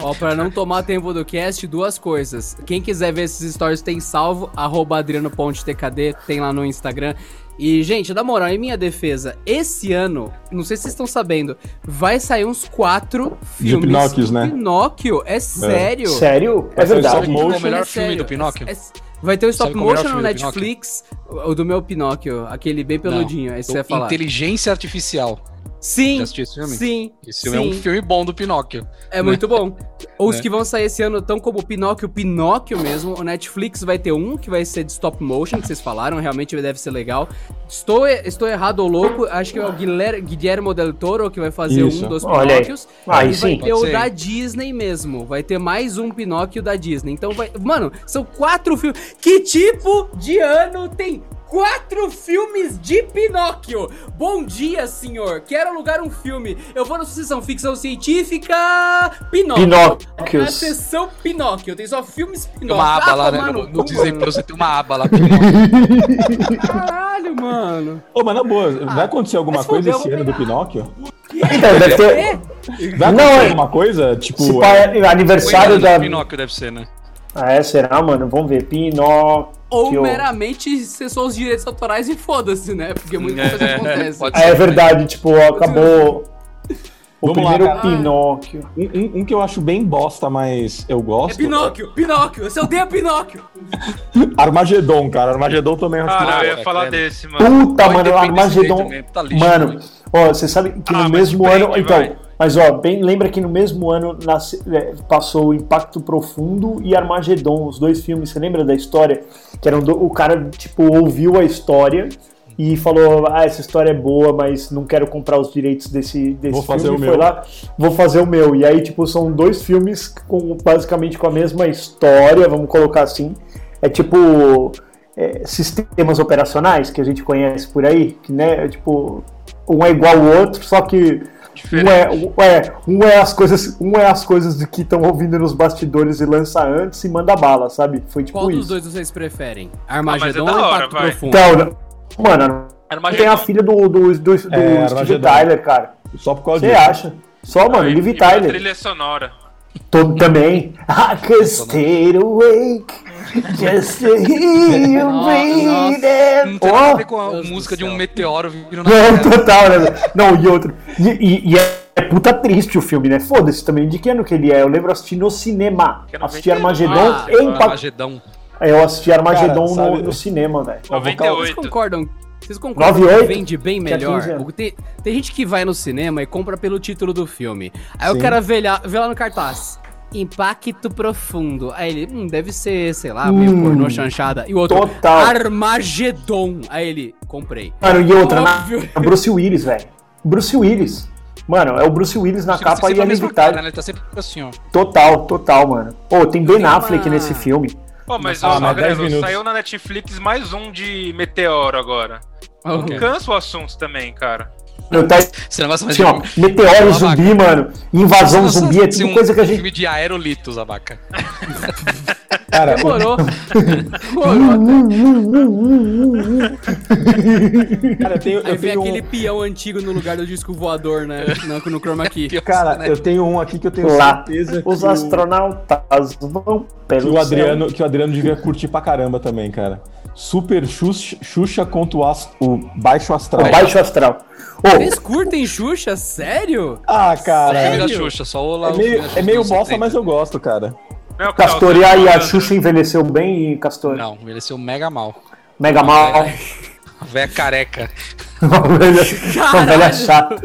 Ó, pra não tomar tempo do cast, duas coisas. Quem quiser ver esses stories tem salvo, arroba adriano.tkd, tem lá no Instagram. E, gente, na moral, em minha defesa, esse ano, não sei se vocês estão sabendo, vai sair uns quatro De filmes Pinóquios, do né? Pinóquio. É sério. Sério? É Vai ser verdade. stop motion. Qual o melhor É filme sério. do Pinóquio? É- é- Vai ter o stop é o motion no do Netflix, o do meu Pinóquio, aquele bem peludinho, aí você vai falar. Inteligência Artificial. Sim, Já assistiu esse filme? sim, Esse filme é sim. um filme bom do Pinóquio. É muito bom. Os Né? que vão sair esse ano estão como Pinóquio, Pinóquio mesmo. O Netflix vai ter um que vai ser de stop motion, que vocês falaram, realmente deve ser legal. Estou, estou errado ou louco, acho que é o Guilher- Guillermo del Toro que vai fazer Isso. um dos Olha aí. Pinóquios. Aí e vai sim. ter Pode o ser. da Disney mesmo. Vai ter mais um Pinóquio da Disney. Então vai. Mano, são quatro filmes. Que tipo de ano tem? Quatro filmes de Pinóquio! Bom dia, senhor! Quero alugar um filme. Eu vou na sessão ficção científica. Pinóquio. Pinóquios. Na sessão Pinóquio. Tem só filmes Tem Pinóquio. uma aba lá, né? tomar No, Disney mano. Plus você tem uma aba lá. <laughs> Pinóquio. Caralho, mano. Ô, mas na boa, vai acontecer alguma coisa esse ano do. Pinóquio? Então, deve ter. É, Vai Não, acontecer é- alguma coisa? Tipo, Se é, aniversário da. do Pinóquio deve ser, né? Ah, é? Será, mano? Vamos ver. Pinóquio. ou meramente cessou os direitos autorais e foda-se, né? Porque muita coisa É, acontece. Ah, é também. verdade, tipo, acabou. O Vamos lá, primeiro cara. Pinóquio. um, um- um que eu acho bem bosta, mas eu É gosto. Pinóquio, Pinóquio, você odeia Pinóquio. <laughs> Armagedon, cara. Armagedon também acho Cara, eu Ah, ia é, falar credo. desse, mano. Puta, Só mano, Armagedon. tá lixo Mano, ó, você sabe que Ah, no mesmo ano. Então, vai. Mas ó, bem, lembra que no mesmo ano nasce- é, passou o Impacto Profundo e Armagedon, os dois filmes. Você lembra da história? Que eram do- o cara, tipo, ouviu a história e falou: Ah, essa história é boa, mas não quero comprar os direitos desse, desse Vou fazer filme. o Foi meu. lá, vou fazer o meu. E aí, tipo, são dois filmes com basicamente com a mesma história, vamos colocar assim. É tipo é, sistemas operacionais que a gente conhece por aí, que né, é, tipo, um é igual ao outro, só que um é, um é, um é as coisas, um é as coisas de que estão ouvindo nos bastidores e lança antes e manda bala, sabe? Foi tipo Qual dos isso. dois vocês preferem? mas Armagedon é da ou hora, Impacto vai. Profundo? Então, mano, Armagedon. tem a filha do, do, do, do Steve Armagedon. Tyler, cara. Só por causa Você disso. acha? Só, mano, E- Liv Tyler. trilha sonora. Todo também. I could stay awake just to hear you breathing. Não tem nada a Oh, ver com a Deus música de um meteoro vindo na Não, total, né? Não, e outro. E, e- e é puta triste o filme, né? Foda-se também. De que ano que ele é? Eu lembro assistir no cinema. Que é Assisti 91. Armagedon Ah, e Impacto. Armagedão. Eu assisti Armagedon Cara, no, no cinema, velho. A vocal- Vocês 98. concordam? Vocês concordam que 98? vende bem melhor? 15 anos. O- Tem, tem gente que vai no cinema e compra pelo título do filme. Aí o Sim. cara vê lá, vê lá no cartaz. Impacto profundo. Aí ele, hum, deve ser, sei lá, meio Hum, pornô chanchada. E o outro, total. Armagedon. Aí ele, comprei. Mano, e outra, na, Óbvio. na Bruce Willis, velho. Bruce Willis. Mano, é o Bruce Willis na capa e Liv mesma cara, né? Ele tá sempre assim, ó. Total, total, mano. Pô, tem Ben Affleck uma- nesse filme. Pô, mas, Ah, ó, mas 10 Magrelo, minutos. saiu na Netflix mais um de Meteoro agora. Ok. Cansa o assunto também, cara. Eu tá Esse negócio mais assim, ó, meteoro zumbi, mano. Invasão zumbi, é tudo coisa que a gente. filme de aerolitos, abaca. <laughs> Cara, Demorou. Demorou. cara, eu tenho, Aí eu vem tenho aquele um, peão antigo no lugar do disco voador, né? No, no chroma key. cara, eu tenho um aqui que eu tenho Lá, certeza que os astronautas vão que pelo o Adriano, céu. que o Adriano devia curtir pra caramba também, cara. Super Xuxa, Xuxa contra o, ast- o Baixo Astral. O baixo astral. Ô, Vocês curtem Xuxa? Sério? Ah, cara. Sério? Xuxa, só o lá. É meio, é meio bosta, 70. mas eu gosto, cara. É o que tá e aí, a? Xuxa envelheceu bem, Castor? Não, envelheceu mega mal. Mega mal. A velha careca. Uma velha, uma velha <laughs> chata.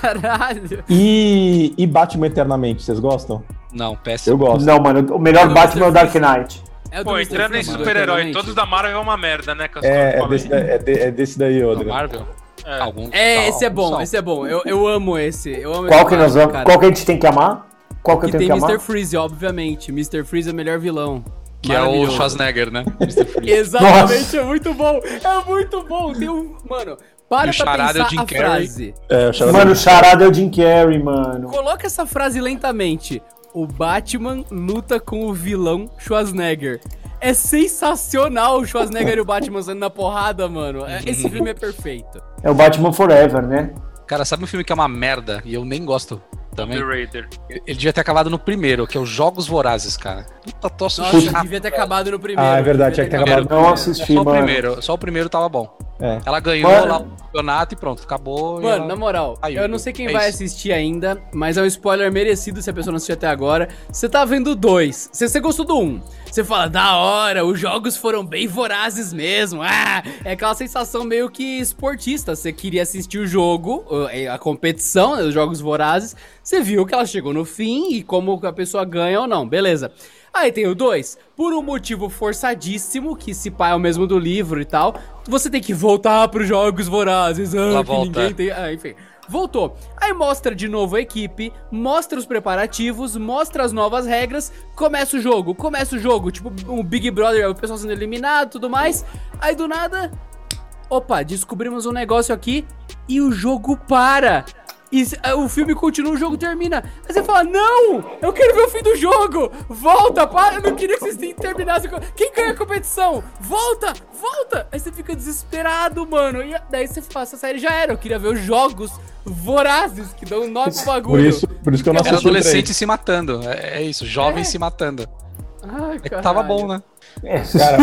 Caralho. E, e Batman Eternamente, vocês gostam? Não, péssimo. Eu gosto. Não, mano, o melhor É Batman é o. Dark Knight. É Pô, entrando em super-herói, todos da Marvel é uma merda, né? É, é, desse, da- é, de- é desse daí, Da Adriano. Marvel? É. Algum. É, só- esse é bom, só. esse é bom. Eu, eu amo esse. Eu amo Qual esse que nós vamos. cara. Qual que a gente tem que amar? Qual que eu Que tenho tem que Mr. amar? Freeze, obviamente. Mr. Freeze é o melhor vilão. Que é o. Schwarzenegger, né? Mr. Freeze. <laughs> Exatamente, é muito bom. É muito bom. Tem um. Mano, para E o pra charada é o pensar Jim a Carrey. frase. É, o Charada- Mano, o charada é o Jim Carrey, mano. Coloca essa frase lentamente. O Batman luta com o vilão Schwarzenegger. É sensacional o Schwarzenegger e o Batman saindo na porrada, mano. É- Esse filme é perfeito. É o Batman Forever, né? Cara, sabe um filme que é uma merda e eu nem gosto também? The Raider. Ele devia ter acabado no primeiro, que é os Jogos Vorazes, cara. Puta, tô Nossa, devia ter acabado no primeiro. Ah, é verdade, tinha que ter acabado. Não assisti, Só o mano. primeiro, só o primeiro tava bom. É. Ela ganhou Mano. lá o campeonato e pronto, acabou. Mano, ela- na moral, Aí, eu não sei quem é vai isso. assistir ainda, mas é um spoiler merecido se a pessoa não assistiu até agora. Você tá vendo dois. Se você gostou do um, você fala, da hora, os jogos foram bem vorazes mesmo. Ah, é aquela sensação meio que esportista. Você queria assistir o jogo, a competição, né, os jogos vorazes. Você viu que ela chegou no fim e como a pessoa ganha ou não, beleza. Aí tem o 2, por um motivo forçadíssimo, que se pá é o mesmo do livro e tal, você tem que voltar pros jogos vorazes, ah, que volta. ninguém tem... Ah, enfim, voltou. Aí mostra de novo a equipe, mostra os preparativos, mostra as novas regras, começa o jogo, começa o jogo, tipo o Big Brother, o pessoal sendo eliminado e tudo mais, aí do nada... Opa, descobrimos um negócio aqui e o jogo para. E ah, o filme continua, o jogo termina. Aí você fala, não! Eu quero ver o fim do jogo! Volta, para! Eu não queria que vocês terminassem. Quem ganha a competição? Volta! Volta! Aí você fica desesperado, mano. E daí você fala, essa série já era. Eu queria ver os jogos vorazes que dão nó pro bagulho. Por isso, por isso que eu não assisti adolescente se matando. É, é isso, jovens É. se matando. Ai, É que tava bom, né? É. Cara,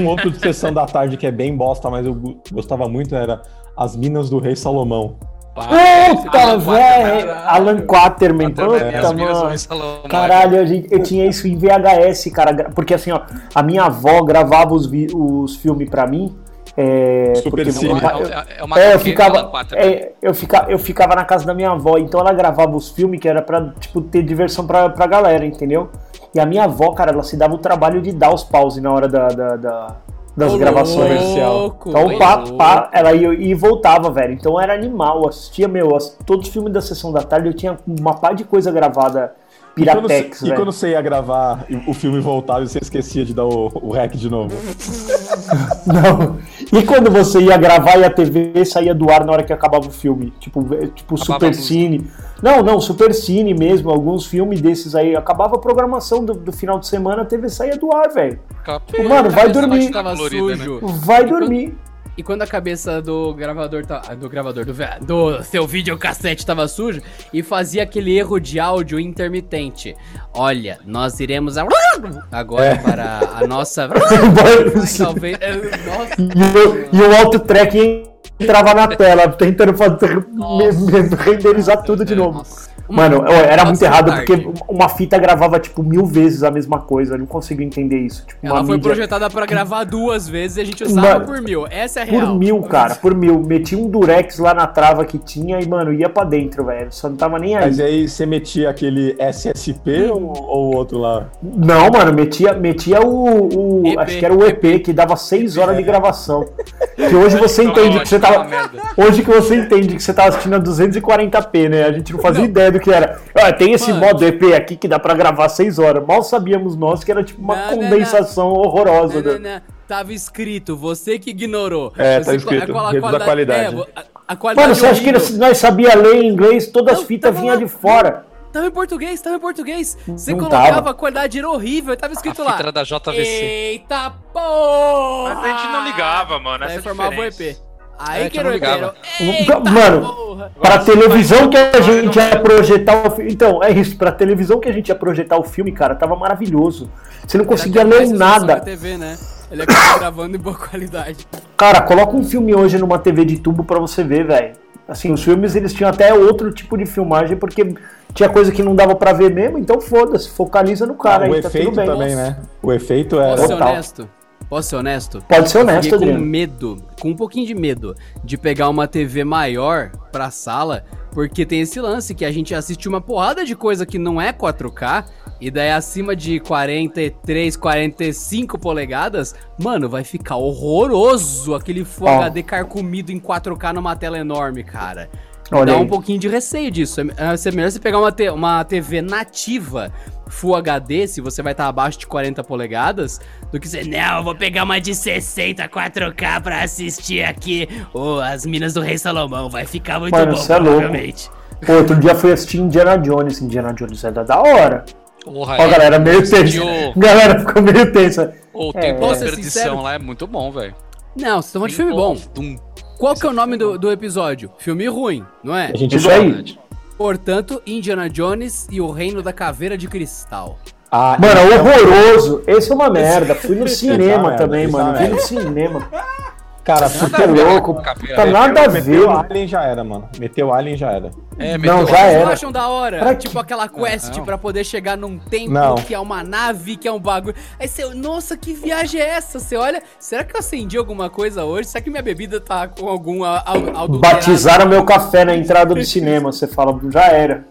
um outro de sessão da tarde que é bem bosta, mas eu gostava muito era As Minas do Rei Salomão. Puta, Alan velho! Alan Quaterman, puta, mano. Caralho, gente- eu tinha isso em VHS, cara. Porque assim, ó, a minha avó gravava os, vi- os filmes pra mim. É, Super porque Cine. meu É, pai- é, é uma É, eu ficava, é, eu, fica, eu ficava na casa da minha avó, então ela gravava os filmes que era pra, tipo, ter diversão pra, pra galera, entendeu? E a minha avó, cara, ela se dava o trabalho de dar os pause na hora da, da- da- das Ô, gravações. louco, Então, ô, pá, ela ia e voltava, velho. Então era animal. Eu assistia, meu, todos os filmes da sessão da tarde eu tinha uma pá de coisa gravada E quando, Piratex, você, e quando você ia gravar e o filme voltava e você esquecia de dar o, o rec de novo? <laughs> Não. E quando você ia gravar e a TV saía do ar na hora que acabava o filme? Tipo, tipo Acabava Super. Cine. Não, não, Super Cine mesmo. Alguns filmes desses aí. Acabava a programação do, do final de semana, a TV saía do ar, velho. Aquela- Mano, vai dormir. Tava Colorida, né? Vai dormir. E quando a cabeça do gravador tá, do gravador do, do seu videocassete tava sujo e fazia aquele erro de áudio intermitente. Olha, nós iremos a- agora para a nossa <laughs> talvez é, nossa, E, o- e o auto track entrava na tela, tentando fazer, me- me- renderizar tudo de novo. nossa. Mano, era muito errado porque uma fita gravava tipo mil vezes a mesma coisa. Eu não consigo entender isso. Tipo, uma Ela foi mídia projetada pra gravar duas vezes e a gente usava Mano, por mil. Essa é a por real. mil, cara, por mil. Meti um durex lá na trava que tinha e, mano, ia pra dentro, velho. Só não tava nem aí. Mas aí você metia aquele SSP ou ou o outro lá? Não, mano, metia, metia o. o- acho que era o EP, que dava seis horas de gravação. Que hoje você entende que você É tava. merda. Hoje que você entende que você tava assistindo a 240p, né? A gente não fazia ideia do que era. Ah, tem esse Mano. modo EP aqui que dá pra gravar 6 horas. Mal sabíamos nós que era tipo uma Não, não, condensação horrorosa. Não, não, da- não. Tava escrito, você que ignorou. É, tá Você- escrito, qual- reduzo a qualidade. é, vo- a, a qualidade Mano, você acha que nós sabia ler inglês? Todas as fitas vinham de fora. Tava em português, tava em português. Você Não colocava, tava. a qualidade era horrível, tava escrito A lá. fita era da JVC. Eita porra! Mas a gente não ligava, mano. Aí é a formava o. EP. Aí É, que o não o- ligava. Eita Mano, porra! Pra televisão que a gente ia projetar o filme. Então, é isso. Pra televisão que a gente ia projetar o filme, cara, tava maravilhoso. Você não conseguia Era que ler nada. da TV, né? Ele acaba gravando em boa qualidade. Cara, coloca um filme hoje numa TV de tubo pra você ver, velho. Assim, os filmes eles tinham até outro tipo de filmagem, porque tinha coisa que não dava pra ver mesmo, então foda-se, focaliza no cara o aí, tá efeito tudo bem. também, né? O efeito é. ser Total. honesto? Posso ser honesto? Pode ser Eu honesto, com Adriano. medo, com um pouquinho de medo, de pegar uma TV maior pra sala, porque tem esse lance que a gente assiste uma porrada de coisa que não é 4K, e daí acima de 43, 45 polegadas, mano, vai ficar horroroso aquele Full Ó. HD carcomido em 4K numa tela enorme, cara. Olha Dá aí. um pouquinho de receio disso. É é ser melhor você pegar uma, uma TV nativa Full HD, se você vai estar abaixo de 40 polegadas, do que você, não, eu vou pegar uma de 60 4K pra assistir aqui oh, as Minas do Rei Salomão. Vai ficar muito Mano, bom, é louco. provavelmente. Pô, outro dia fui assistir Indiana Jones. Indiana Jones é da da hora. Porra, Ó, é. galera, meio tensa. O- <laughs> Galera ficou meio tensa. O É. tempo perdição sincero? lá é muito bom, velho. Não, vocês estão falando de filme bom. Dum. Qual que é o nome do, do episódio? Filme ruim, não é? A gente Isso gosta. aí. Portanto, Indiana Jones e o Reino da Caveira de Cristal. Ah, Mano, então- horroroso. Esse é uma merda. Fui no <laughs> cinema merda, também, é mano. Vi no cinema. Cara, ver louco. Tá nada a ver. meteu. Alien já era, mano. Meteu Alien já era. É, Não, meteu- já Vocês era. não acham da hora? Pra tipo aquela quest Não. pra poder chegar num templo Não. que é uma nave, que é um bagulho. Aí você, nossa, que viagem é essa? Você olha, será que eu acendi alguma coisa hoje? Será que minha bebida tá com algum adulterado? Batizaram meu café na entrada do cinema. Você fala, já era.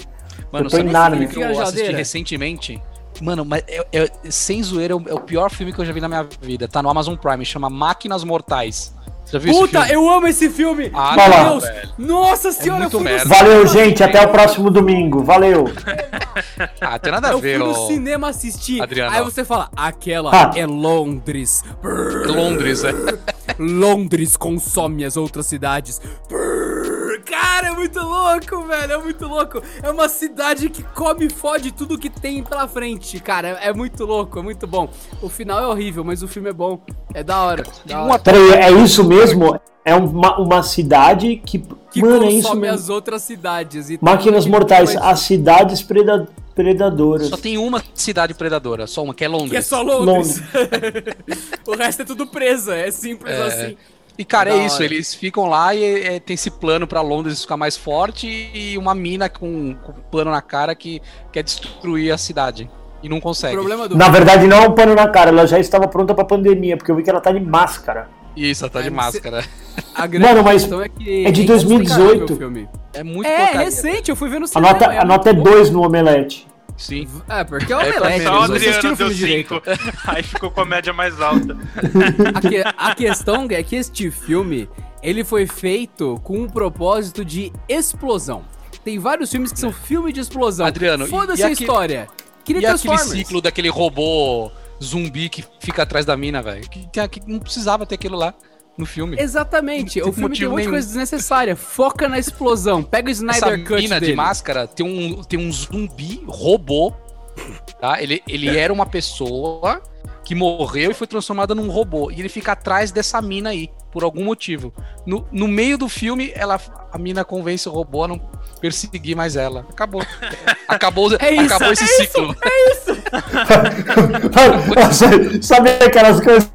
Mano, Eu tô sabe em nada, filme que eu assisti recentemente? Mano, mas é, é- sem zoeira, é é o pior filme que eu já vi na minha vida. Tá no Amazon Prime, chama Máquinas Mortais. Você viu esse Puta, filme? eu amo esse filme! Ah, Vai lá. Meu Deus! velho. Nossa senhora, muito eu fui merda. Valeu, cinema gente. Até o próximo domingo. Valeu. <laughs> Ah, tem nada a Eu ver, fui no ó. cinema assistir. Adriano. Aí você fala, aquela Ah. é Londres. Londres, é. <laughs> Londres consome as outras cidades. Cara, é muito louco, velho. É muito louco. É uma cidade que come e fode tudo que tem pela frente, cara. É, é muito louco, é muito bom. O final é horrível, mas o filme é bom. É da hora. Da hora. Peraí, é isso mesmo? É uma, uma cidade que. Que Mano, é isso consome mesmo. as outras cidades. E Máquinas mortais, depois- as cidades preda- predadoras. Só tem uma cidade predadora, só uma, que é Londres. Que é só Londres. <laughs> o resto é tudo presa. É simples É. assim. E, cara, é isso, eles ficam lá e é, tem esse plano pra Londres ficar mais forte e uma mina com, com um plano na cara que quer destruir a cidade. E não O consegue. problema do Na verdade, não é um pano na cara, ela já estava pronta pra pandemia, porque eu vi que ela tá de máscara. Isso, ela tá de Mas você- máscara. A grande Mano, mas questão é que é de insustentável 2018. o filme. É muito É, porcaria. recente, eu fui ver no A cinema. nota, a nota é muito 2 no omelete. Sim. É, porque é o É Omelete, Só o eles não assistiram Adriano o deu filme direito. 5. <laughs> Aí ficou com a média mais alta. A, que- a questão é que este filme, ele foi feito com um propósito de explosão. Tem vários filmes que são filme de explosão. Adriano, Foda-se a história. Queria E aquele ciclo daquele robô zumbi que fica atrás da mina, velho? Que- que não precisava ter aquilo lá no filme. Exatamente. O filme tem um monte de coisa desnecessária. Foca na explosão. Pega o Essa Snyder Cut mina dele. de máscara tem um, tem um zumbi robô, tá? Ele, ele era uma pessoa que morreu e foi transformada num robô. E ele fica atrás dessa mina aí, por algum motivo. No, no meio do filme, ela, a mina convence o robô a não perseguir mais ela. Acabou. <laughs> Acabou, É isso, acabou esse é ciclo. sabe, <laughs> sabe aquelas coisas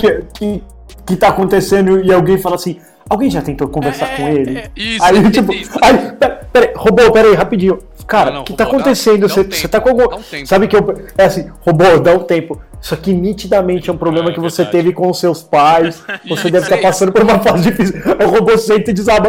que, que, que tá acontecendo e alguém fala assim: alguém já tentou conversar com ele? Isso, Aí, tipo, isso. aí, pera, pera, robô, pera aí, rapidinho. Cara, o Não, não, que tá robô, dá- acontecendo? Você, um você tá com algum. dá um tempo. Sabe que eu. É assim, robô, dá um tempo. Isso aqui nitidamente é um problema É, que você verdade. teve com os seus pais. <laughs> Você deve estar é passando por uma fase difícil. O robô senta e desaba.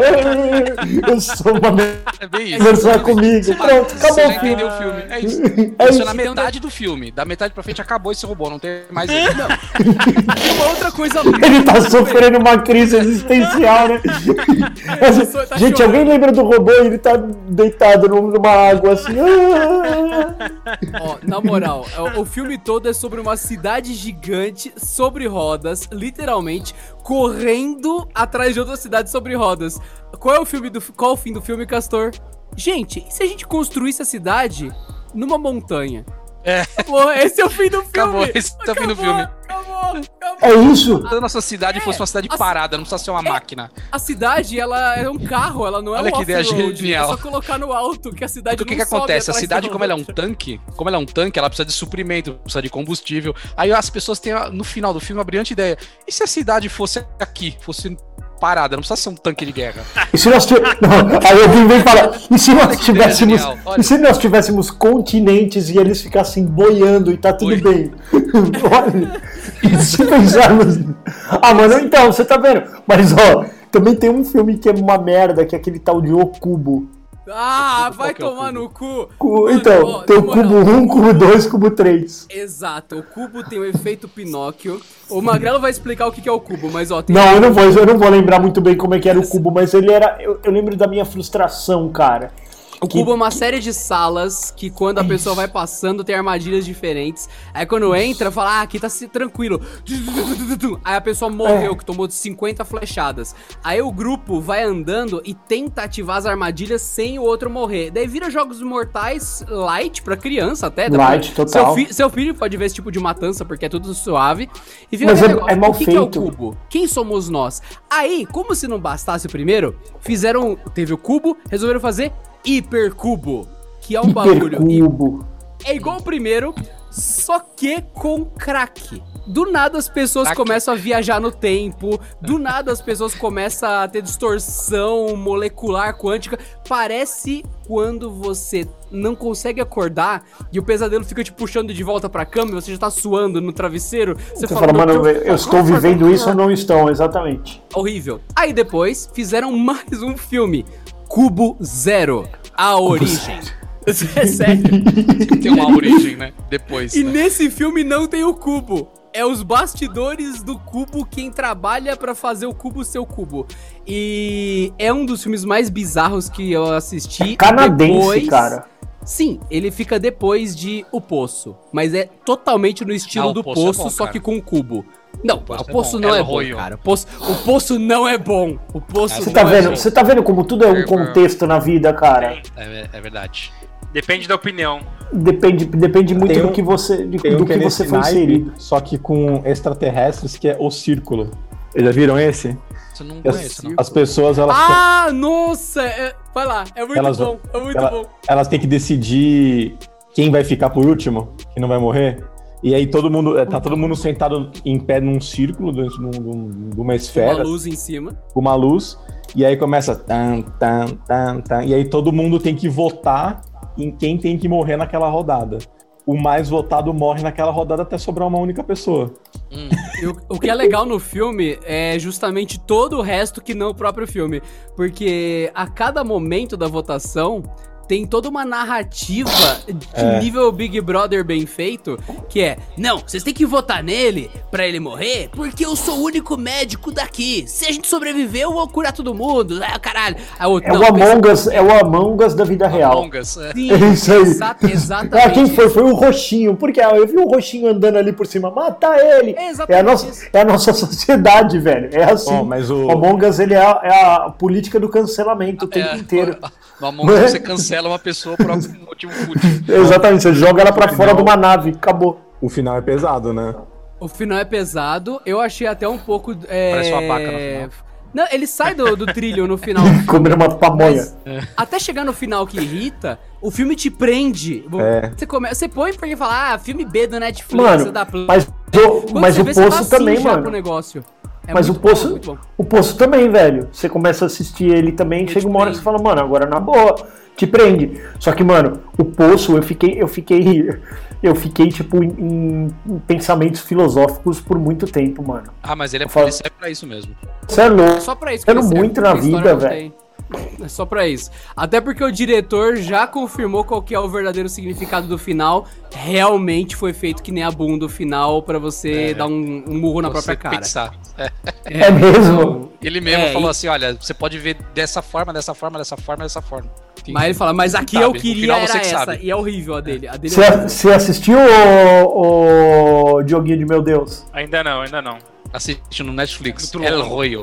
Eu sou uma merda. É bem isso. Conversar comigo. Pronto, Você acabou já o filme. entendeu o filme. É isso. <laughs> É Isso isso. é na metade do filme. Da metade pra frente acabou esse robô, não tem mais ele. Tem uma outra coisa Ele tá sofrendo uma crise existencial, né? <laughs> Assim, Tá gente, chorando. alguém lembra do robô? Ele tá deitado num- numa água assim. <laughs> ah. Ó, na moral, o, o filme todo é sobre uma cidade gigante sobre rodas, literalmente, correndo atrás de outra cidade sobre rodas. Qual é o filme do qual é o fim do filme, Castor? Gente, e se a gente construísse a cidade numa montanha? É. Acabou, esse é o fim do filme. Acabou, esse é o fim do filme. Acabou, acabou. É isso? Se a nossa cidade fosse uma cidade parada, não precisa ser uma máquina. A cidade, ela é um carro, ela não é Olha um que ideia off-road. genial. É só colocar no alto que a cidade Porque o que, não que acontece? A cidade, da como ela é um tanque, como ela é um tanque, ela precisa de suprimento, precisa de combustível. Aí as pessoas têm, a- no final do filme, uma brilhante ideia. E se a cidade fosse aqui, fosse parada, não precisa ser um tanque de guerra. <laughs> E se nós tivéssemos. <laughs> Aí alguém vem falar. E se nós tivéssemos. genial. E se nós tivéssemos continentes e eles ficassem boiando e tá tudo Oi. bem? <laughs> Olha. E se pensarmos. Ah, mano, então, você tá vendo? Mas ó, também tem um filme que é uma merda, que é aquele tal de O Cubo. Ah, vai é o tomar cubo? no cu. Cu- Mano, então, ó, tem o cubo 1, cubo 2, cubo 3. Exato, o cubo tem o efeito Pinóquio. O Magrelo vai explicar o que é o cubo, mas ó, tem Não, eu não vou, eu não vou lembrar muito bem como é que era o cubo, mas ele era. Eu, eu lembro da minha frustração, cara. O cubo é uma série de salas que quando a pessoa vai passando tem armadilhas diferentes. Aí quando entra, fala, ah, aqui tá tranquilo. Aí a pessoa morreu, que tomou 50 flechadas. Aí o grupo vai andando e tenta ativar as armadilhas sem o outro morrer. Daí vira jogos mortais light pra criança até. Light, pra- total. Seu, fi- seu filho pode ver esse tipo de matança porque é tudo suave. E fica Mas é- negócio, é mal o que que é o feito. cubo? Quem somos nós? Aí, como se não bastasse o primeiro, fizeram. Teve o cubo, resolveram fazer hipercubo. Que é um bagulho. Hipercubo. É igual o primeiro, só que com crack. Do nada as pessoas Crack. começam a viajar no tempo, do nada as pessoas começam a ter distorção molecular quântica. Parece quando você não consegue acordar e o pesadelo fica te puxando de volta pra cama e você já tá suando no travesseiro. Você, Você fala, "Meu mano, Deus, eu estou vivendo isso ou não estou? Exatamente. horrível. Aí depois fizeram <laughs> mais um filme, Cubo Zero, a origem. <laughs> É sério. <laughs> Tem uma origem, né? Depois. E né? nesse filme não tem o cubo. É os bastidores do cubo quem trabalha pra fazer o cubo ser o cubo. E é um dos filmes mais bizarros que eu assisti. Canadense, depois- cara. Sim, ele fica depois de O Poço. Mas é totalmente no estilo Ah, O do Poço é Poço, bom, só cara. que com cubo. Não, o Poço Poço, é bom. não El é bom, cara. O Poço, o Poço não é bom. O Poço Você não tá é vendo? bom. Você tá vendo como tudo é um contexto na vida, cara? É, é verdade. Depende da opinião. Depende, depende muito Tem do que você, de- Tem um do que que é você foi naipe, inserido. só que com extraterrestres, que é o círculo. Vocês já viram esse? Você não As, conhece, não? as pessoas, elas, Ah, nossa! é- vai lá, é muito Elas- bom, é muito ela- bom. elas têm que decidir quem vai ficar por último, quem não vai morrer. E aí todo mundo, é, tá todo mundo sentado em pé num círculo, dentro de um- de um- de uma Uma esfera, luz em cima. com uma luz, e aí começa tan, tan, tan, tan, e aí todo mundo tem que votar em quem tem que morrer naquela rodada. O mais votado morre naquela rodada até sobrar uma única pessoa. Hum, o, o que é legal no filme é justamente todo o resto que não o próprio filme. Porque a cada momento da votação tem toda uma narrativa de É. nível Big Brother bem feito, que é, não, vocês têm que votar nele pra ele morrer, porque eu sou o único médico daqui. Se a gente sobreviver, eu vou curar todo mundo. Ah, caralho. Aí outro, É "Não, o Among Us, é o Among Us da vida real. Among Us, é. Sim, É isso aí. exa- exatamente. Ah, quem foi? Foi o roxinho. Porque ah, eu vi o roxinho andando ali por cima. Mata ele! É É a nossa, isso. é a nossa <laughs> sociedade, velho. É assim. Ó, mas o- O Among Us ele é, a, é a política do cancelamento o tempo É, inteiro. <laughs> No Among Us você cancela uma pessoa por algum <laughs> motivo fútil. Exatamente, você joga ela pra No fora final- de uma nave, acabou. O final é pesado, né? O final é pesado, eu achei até um pouco. É... Parece uma vaca no final. Não, ele sai do, do trilho no final. <laughs> Comer uma pamonha. Mas até chegar no final que irrita, o filme te prende. É. Você, come... você põe porque fala, ah, filme B do Netflix, Mano, da Play. Mas, o, Quando mas o tá poço assim também, mano. pro negócio. É Mas o Poço- bom. O Poço também, velho. Você começa a assistir ele também, Ele chega uma hora que você fala, mano, agora na boa, te prende. Só que, mano, o Poço, eu fiquei, eu fiquei, eu fiquei, tipo, em, em pensamentos filosóficos por muito tempo, mano. Ah, mas ele é, falo- ele serve pra isso mesmo. Você é louco. Só pra isso Quero ele serve, muito na vida, não velho. Tem. É só pra isso. Até porque o diretor já confirmou qual que é o verdadeiro significado do final. Realmente foi feito que nem a bunda o final pra você É. dar um, um murro na Você própria cara. pensar. É. É mesmo? Ele mesmo É, falou e- assim: olha, você pode ver dessa forma, dessa forma, dessa forma, dessa forma. Mas ele fala, mas aqui Sabe, eu queria final era você que essa. sabe. E é horrível a dele. A dele Você, é você assistiu o, o Dioguinho de Meu Deus? Ainda não, ainda não. Assiste no Netflix. Muito El. Royo.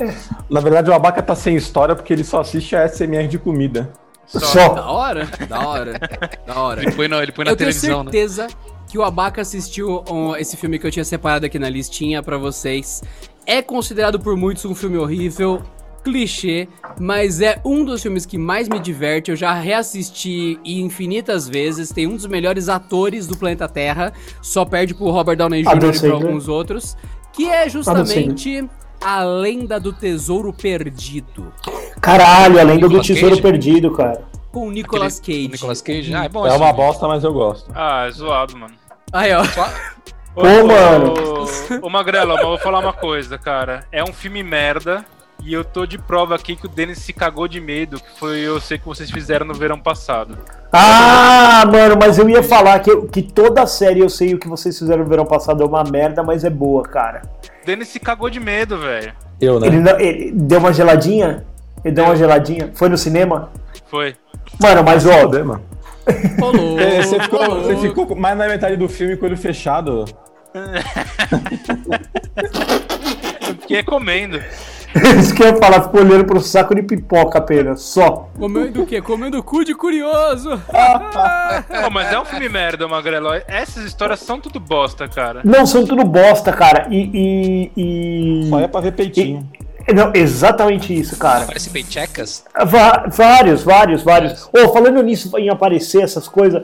Na verdade, o Abaca tá sem história porque ele só assiste a SMR de comida. Só. Da Só. hora, da hora, da hora. Ele põe, no, ele põe na eu tenho televisão, né? certeza que o Abaca assistiu um, esse filme que eu tinha separado aqui na listinha pra vocês. É considerado por muitos um filme horrível, clichê, mas é um dos filmes que mais me diverte. Eu já reassisti infinitas vezes. Tem um dos melhores atores do planeta Terra, só perde pro Robert Downey Jr. E pra alguns outros, que é justamente a lenda do tesouro perdido. Caralho, a lenda do Tesouro? Perdido, cara. Com o Nicolas Cage. o Nicolas Cage. Ah, é bom É uma bosta, mas eu gosto. Ah, é zoado, mano. Aí, ó. Ô, Pô, mano. Ô, ô, Magrelo, mas eu vou falar uma coisa, cara. É um filme merda. E eu tô de prova aqui que o Denis se cagou de medo, que foi eu sei que vocês fizeram no verão passado. Ah, mano, mas eu ia falar que, que toda série eu sei o que vocês fizeram no verão passado é uma merda, mas é boa, cara. O Denis se cagou de medo, velho. Eu, né? Ele, não- ele deu uma geladinha? Ele deu uma geladinha? Foi no cinema? Foi. Mano, mas ó, Problema. Rolou. <laughs> É, Você ficou, você ficou mais na metade do filme com o olho fechado. <laughs> Eu fiquei comendo. <laughs> isso que eu ia falar, ficou olhando pro saco de pipoca apenas, só. Comendo o quê? Comendo cu de curioso. <laughs> Pô, mas é um filme merda, Magrelo. Essas histórias são tudo bosta, cara. Não, são tudo bosta, cara. E. e, e- Só é pra ver peitinho. Não, exatamente isso, cara. Parece peichecas. Va- vários, vários, vários. Ô, falando nisso, em aparecer essas coisas,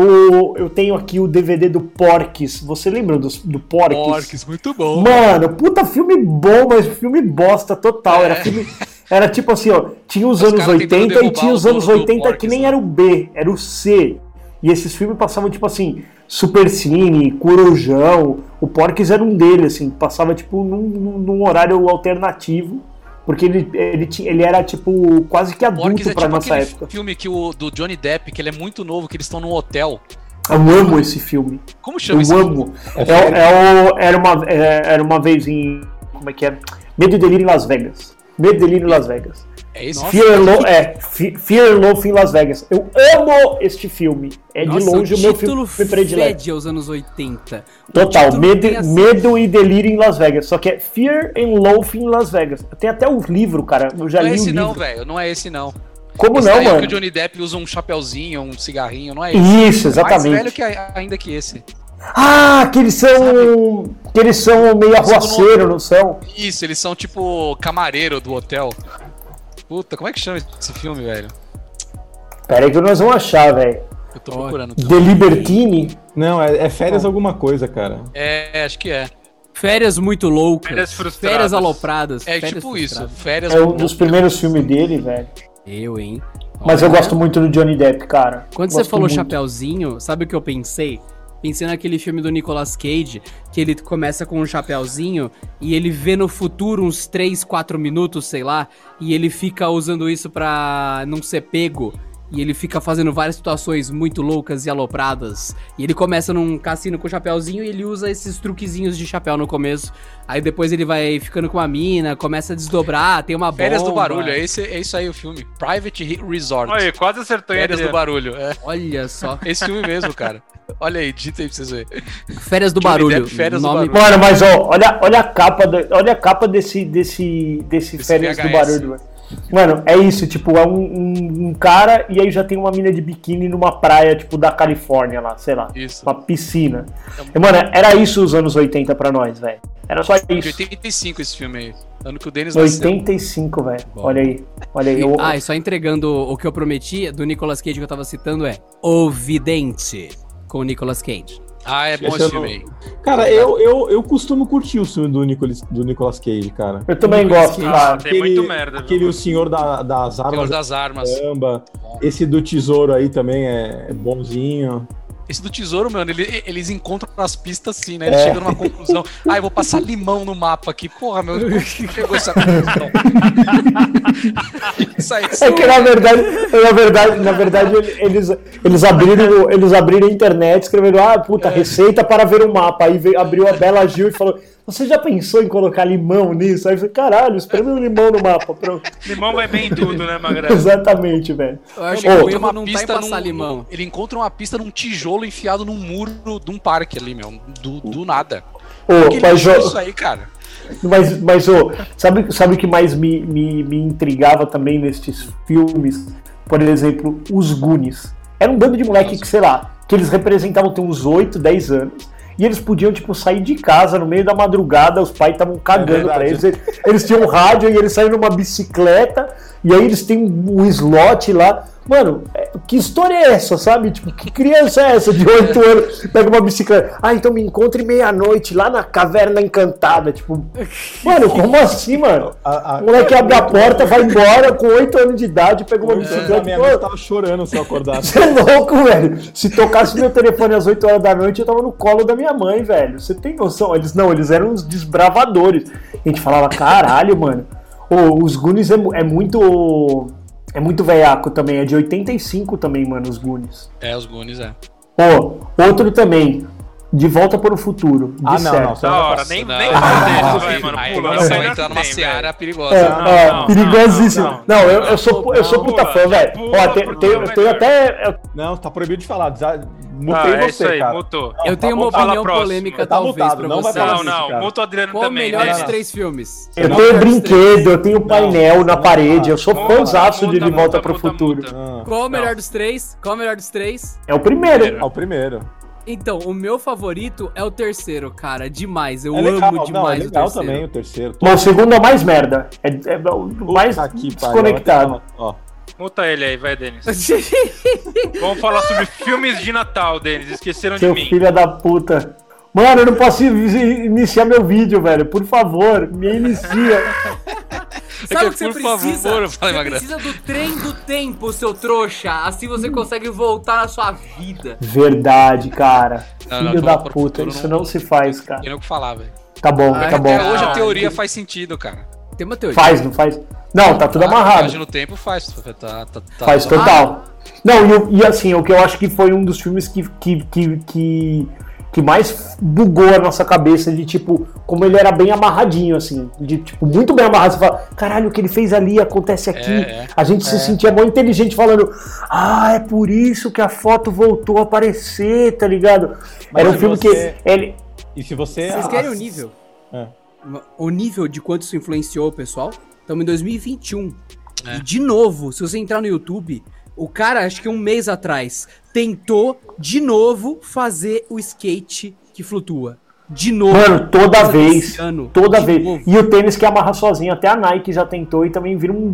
eu, eu tenho aqui o DVD do Porques. Você lembra do, do Porques? Porques, muito bom. Mano, puta filme bom, mas filme bosta total. Era É. filme. Era tipo assim, ó, tinha os, Os anos caras tentando 80 e tinha os anos dono do 80 que Porques, nem né? era o B, era o C. E esses filmes passavam, tipo assim, Super Cine, Corujão. O Porques era um deles, assim, passava, tipo, num- num horário alternativo. Porque ele, ele, tinha, ele era, tipo, quase que adulto Porques é pra tipo nossa época. filme que o, do Johnny Depp, que ele é muito novo, que eles estão num hotel. Eu amo esse filme. Como Eu chama esse filme? amo. É, o- é o, era, uma, é, era uma vez em. Como é que é? Medo e Delírio em Las Vegas. Medo e Delírio em Las Vegas. É esse Fear, and Lo é, Fe- Fear and Loathing em Las Vegas. Eu amo este filme. É de Nossa, longe o, meu filme predileto. aos anos 80. O Total, medo, assim- medo e Delírio em Las Vegas. Só que é Fear and Loathing em Las Vegas. Tem até o livro, cara. Eu já Não é li o esse livro. não, velho. Não é esse não. Como Esse não, é o que mano? o Johnny Depp usa um chapeuzinho, um cigarrinho, não é esse. Isso, Mais exatamente. velho que a- ainda que esse. Ah, que eles são. Que eles são meio arruaceiro, não são? Isso, eles são tipo camareiro do hotel. Puta, como é que chama esse filme, velho? Pera aí que nós vamos achar, velho. Eu tô procurando. The Libertine. Não, é, é férias alguma coisa, cara. É, acho que é. Férias muito loucas. Férias frustradas. Férias alopradas. É férias tipo isso. frustradas. Férias É um dos primeiros filmes dele, velho. Eu, hein? Mas eu Olha, gosto muito do Johnny Depp, cara. Quando você Gosto falou muito. chapeuzinho, sabe o que eu pensei? Pensei naquele filme do Nicolas Cage, que ele começa com um chapeuzinho e ele vê no futuro uns 3, 4 minutos, sei lá, e ele fica usando isso pra não ser pego. E ele fica fazendo várias situações muito loucas e alopradas. E ele começa num cassino com chapeuzinho e ele usa esses truquezinhos de chapéu no começo. Aí depois ele vai ficando com uma mina, começa a desdobrar, tem uma bomba. Férias do Barulho, é, esse, é isso aí o filme. Private Re- Resort. Olha, quase acertou Férias do? Barulho. É Olha só. <laughs> esse filme mesmo, cara. Olha aí, dita aí pra vocês verem. Férias do Johnny Barulho. Depp, Férias do nome... Barulho. Mano, mas ó, olha, olha a capa, do- olha a capa desse, desse, desse Desse Férias do VHS. Barulho, mano. Mano, é isso, tipo, é um, um- um cara e aí já tem uma mina de biquíni numa praia, tipo, da Califórnia lá, sei lá. Isso. Uma piscina. E, mano, era isso os anos 80 pra nós, velho. Era só De isso. 85 esse filme aí. Ano que o Denis nasceu. 85, velho. Olha aí. Olha aí. E- eu- Ah, e só entregando o que eu prometi do Nicolas Cage que eu tava citando é O Vidente, com o Nicolas Cage. Ah, é bom Esse filme não- aí. Cara, eu, eu, eu costumo curtir o filme do Nicolas, do Nicolas Cage, cara. eu também gosto, Cage. cara. Tem muito merda? Aquele O Senhor da- das Senhor Armas. das Armas. Caramba. Esse do Tesouro aí também é é bonzinho. Esse do tesouro, mano, ele- eles encontram as pistas assim, né? Eles É. chegam numa conclusão. Ah, eu vou passar limão no mapa aqui. Porra, meu, que chegou essa conclusão? <laughs> Isso aí, É que na verdade, na verdade, na verdade eles, eles, abriram, eles abriram a internet, escreveram, ah, puta, receita para ver o mapa. Aí veio, abriu a Bela Gil e falou, você já pensou em colocar limão nisso? Aí eu falei, caralho, espreme um limão no mapa. Pronto. <laughs> Limão vai bem em tudo, né, Magrelo? <laughs> Exatamente, velho. Eu acho Ô, que o erro não tá em passar num- limão. Ele encontra uma pista num tijolo enfiado num muro de um parque ali, meu. Do, do nada. Ô, mas, isso aí, cara. Mas, mas ô, sabe, sabe o que mais me, me, me intrigava também nestes filmes? Por exemplo, os Goonies. Era um bando de moleque que, sei lá, que eles representavam ter uns 8, 10 anos. E eles podiam, tipo, sair de casa no meio da madrugada, os pais estavam cagando É verdade. eles. Eles- Eles tinham um rádio e eles saíam numa bicicleta, e aí eles têm um slot lá. Mano, é, que história é essa, sabe? Tipo, que criança é essa de 8 <laughs> anos? Pega uma bicicleta. Ah, então me encontre meia-noite lá na caverna encantada. Tipo, mano, como assim, mano? A, a, O moleque abre a porta, vai embora com 8 anos de idade, pega uma a bicicleta. minha Pô, mãe tava chorando se eu acordasse. Você é louco, velho. Se tocasse meu telefone às 8 horas da noite, eu tava no colo da minha mãe, velho. Você tem noção? Eles não, eles eram uns desbravadores. A gente falava, caralho, mano. Ô, os Goonies é, é muito. É muito veiaco também. É de 85 também, mano, os Goonies. É, os Goonies, é. Ó, outro também. De Volta para o Futuro. Ah, de não, certo. não. Você Da hora, nem, Não, nem não, não, vai, mano. Aí Pula, você tem, entrar numa tem, seara É, perigosa. Não, é, não, perigosíssimo. não, Não, eu, eu sou, eu sou Pula, puta fã, velho. Ó, tem, tem, vai eu tenho melhor. até. eu- Não, tá proibido de falar. Desa... Ah, Mutei é você, isso aí, cara. mutou. Eu tenho uma tá opinião polêmica, Tá talvez, mutado, pra não Não, muta o Adriano Qual o também, melhor né? dos três filmes? Eu tenho brinquedo, eu tenho painel na parede, eu sou fãzaço de De Volta para o Futuro. Ah, Qual o melhor dos três? Qual o melhor dos três? É o primeiro. é o primeiro. Então, o meu favorito é o terceiro, cara. Demais. Eu é amo legal, não, é demais legal o terceiro. também o terceiro. Bom, o segundo é o mais merda. É, é o mais pariu, desconectado. Ó, Muta ele aí, vai, Denis. <laughs> Vamos falar sobre filmes de Natal, Denis. Esqueceram de Seu mim. filho da puta. Mano, eu não posso in- iniciar meu vídeo, velho. Por favor, me inicia. Sabe É o que, você por precisa? favor, você Magrão. precisa do trem do tempo, seu trouxa. Assim você consegue voltar na sua vida. Verdade, cara. Não, não, Filho De da puta, isso não- não se faz, cara. Tem o que falar, velho. Tá bom, Ah, tá bom. Até hoje a Ah, teoria faz sentido, cara. Tem uma teoria. Faz, não faz? Não, tá tudo A amarrado. viagem no tempo faz. Tá, tá, tá, Faz tá- total. Não, e, e assim, o que eu acho que foi um dos filmes que, que, que, que, que mais bugou a nossa cabeça de tipo, como ele era bem amarradinho, assim, de tipo, muito bem amarrado. Você fala, caralho, o que ele fez ali acontece aqui. É, é. A gente se sentia muito inteligente falando, ah, é por isso que a foto voltou a aparecer, tá ligado? Mas era um filme você- que ele. E se você. Vocês querem o nível? É. O nível de quanto isso influenciou o pessoal? Estamos em 2021. É. E de novo, se você entrar no YouTube, o cara, acho que um mês atrás, tentou de novo fazer o skate que flutua. De novo. Mano, toda vez. ano. Toda vez. novo. E o tênis que amarra sozinho, até a Nike já tentou e também vira um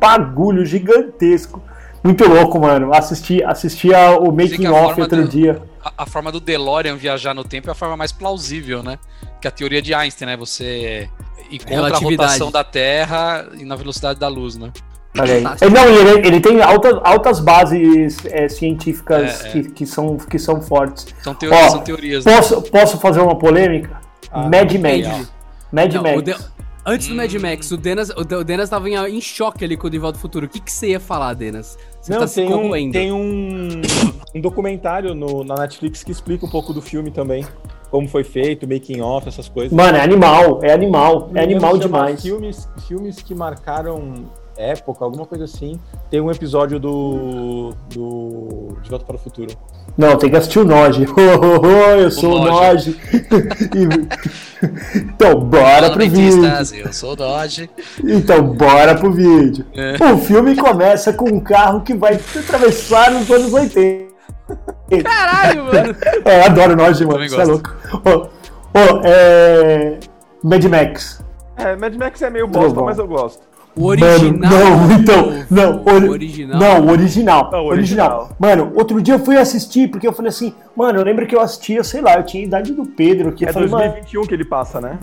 bagulho gigantesco. Muito louco, mano. Assisti, assisti o making off outro do- dia. A, a forma do DeLorean viajar no tempo é a forma mais plausível, né? Que a teoria de Einstein, né? Você encontra a rotação da Terra e na velocidade da luz, né? Olha. É, Não, ele, ele tem altas, altas bases é, científicas É, é. Que, que, são, que são fortes. São teorias, Ó, são teorias. né? Posso, posso fazer uma polêmica? Ah, Mad. Max. Mad Não, Max. De- Antes do Mad Max, o Denas, o De- o Denas tava em, em choque ali com o ao Futuro. O que, que você ia falar, Denas? Você Não, tá tem, um, tem um, um documentário no- na Netflix que explica um pouco do filme também. Como foi feito, making off, essas coisas. Mano, é animal, é animal, é animal demais. Filmes, filmes que marcaram época, alguma coisa assim. Tem um episódio do. do De Volta para o Futuro. Não, tem que assistir o Noge. eu sou o Noge. então, bora pro vídeo. Eu sou o Dodge. Então, bora pro vídeo. É. O filme começa com um carro que vai atravessar nos anos 80. Caralho, mano. <laughs> É, eu adoro Noge, mano. Também Isso é gosto. louco. Ô, ô, é. Mad Max. É, Mad Max é meio bosta, mas eu gosto. O original. Mano, não, então, não, o ori- original. Não, o original. Não, o original. original. Mano, outro dia eu fui assistir, porque eu falei assim, mano, eu lembro que eu assistia, sei lá, eu tinha a idade do Pedro, que É falei, mano, 2021 que ele passa, né?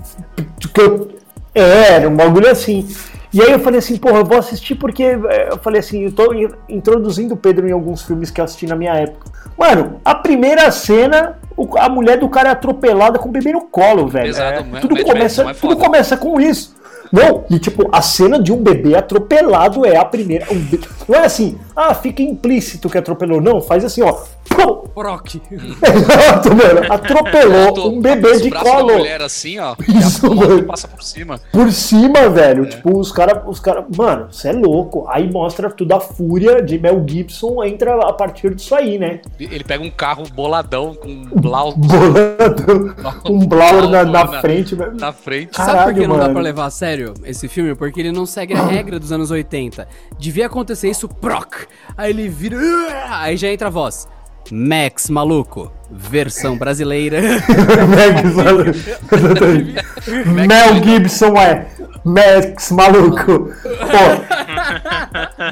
que eu- É, era um bagulho assim. E aí eu falei assim, porra, eu vou assistir porque é, eu falei assim, eu tô in- introduzindo o Pedro em alguns filmes que eu assisti na minha época. Mano, a primeira cena, a mulher do cara é atropelada com o bebê no colo, velho. Pesado, É, tudo começa, é tudo começa com isso. Não, e tipo, a cena de um bebê atropelado é a primeira. não é assim, ah, fica implícito que atropelou. Não, faz assim, ó. Pum! Brock. <laughs> Exato, mano. Atropelou Tô- um bebê de colo. mulher assim, ó. Isso, e mano. passa por cima. Por cima, velho. Tipo, os caras. Os cara, mano, você é louco. Aí mostra tudo a fúria de Mel Gibson entra a partir disso aí, né? Ele pega um carro boladão com um blau <laughs> Bolando um Blower na, na Na- frente, velho. na frente. Sabe por Caralho, que não dá mano. pra levar a sério esse filme? Porque ele não segue a <laughs> regra dos anos 80. Devia acontecer isso, proc! Aí ele vira. Aí já entra a voz. Max maluco, versão brasileira. <laughs> Max- Mel Gibson é Max maluco.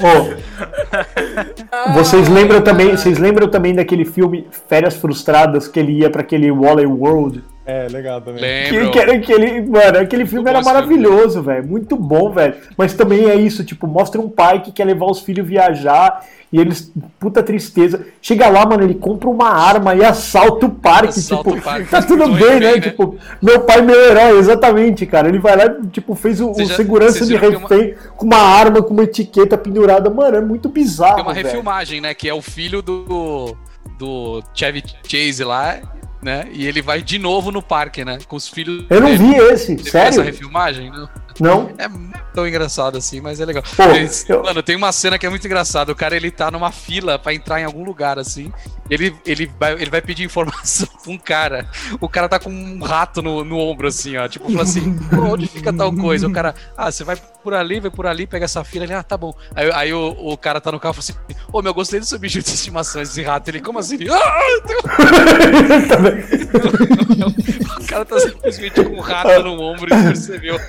Ô, ô. Vocês lembram também, vocês lembram também daquele filme Férias Frustradas que ele ia pra aquele Wally World? É, legal também. Que, Lembro. que era aquele, mano, aquele filme era maravilhoso, velho. Muito bom, velho. Mas também é isso, tipo, mostra um pai que quer levar os filhos viajar e eles, puta tristeza. Chega lá, mano, ele compra uma arma e assalta o parque, Assalta tipo, o parque, tá tudo bem, bem, né? né? Tipo, meu pai, meu herói, exatamente, cara. Ele vai lá, tipo, fez o, o já- segurança de tem uma- refém com uma arma, com uma etiqueta pendurada. Mano, é muito bizarro, Tem uma velho. refilmagem, né? Que é o filho do. do Chevy Chase lá. Né? E ele vai de novo no parque, né? Com os filhos. Eu não dele. vi esse, Você viu essa sério? refilmagem? Não. Não? É tão engraçado assim, mas é legal. Pô, eu- Mano, tem uma cena que é muito engraçada. O cara ele tá numa fila pra entrar em algum lugar assim. Ele, ele, vai, ele vai pedir informação <laughs> pra um cara. O cara tá com um rato no, no ombro, assim, ó. Tipo, fala assim: "Pô, onde fica tal coisa? O cara, ah, você vai por ali, vai por ali, pega essa fila. Ele, ah, tá bom. Aí, aí o, o cara tá no carro e fala assim: Ô, meu, gostei do seu bicho de estimação, esse rato. Ele, como assim? Ele, <laughs> ah, <laughs> o cara tá simplesmente com um rato no ombro e percebeu.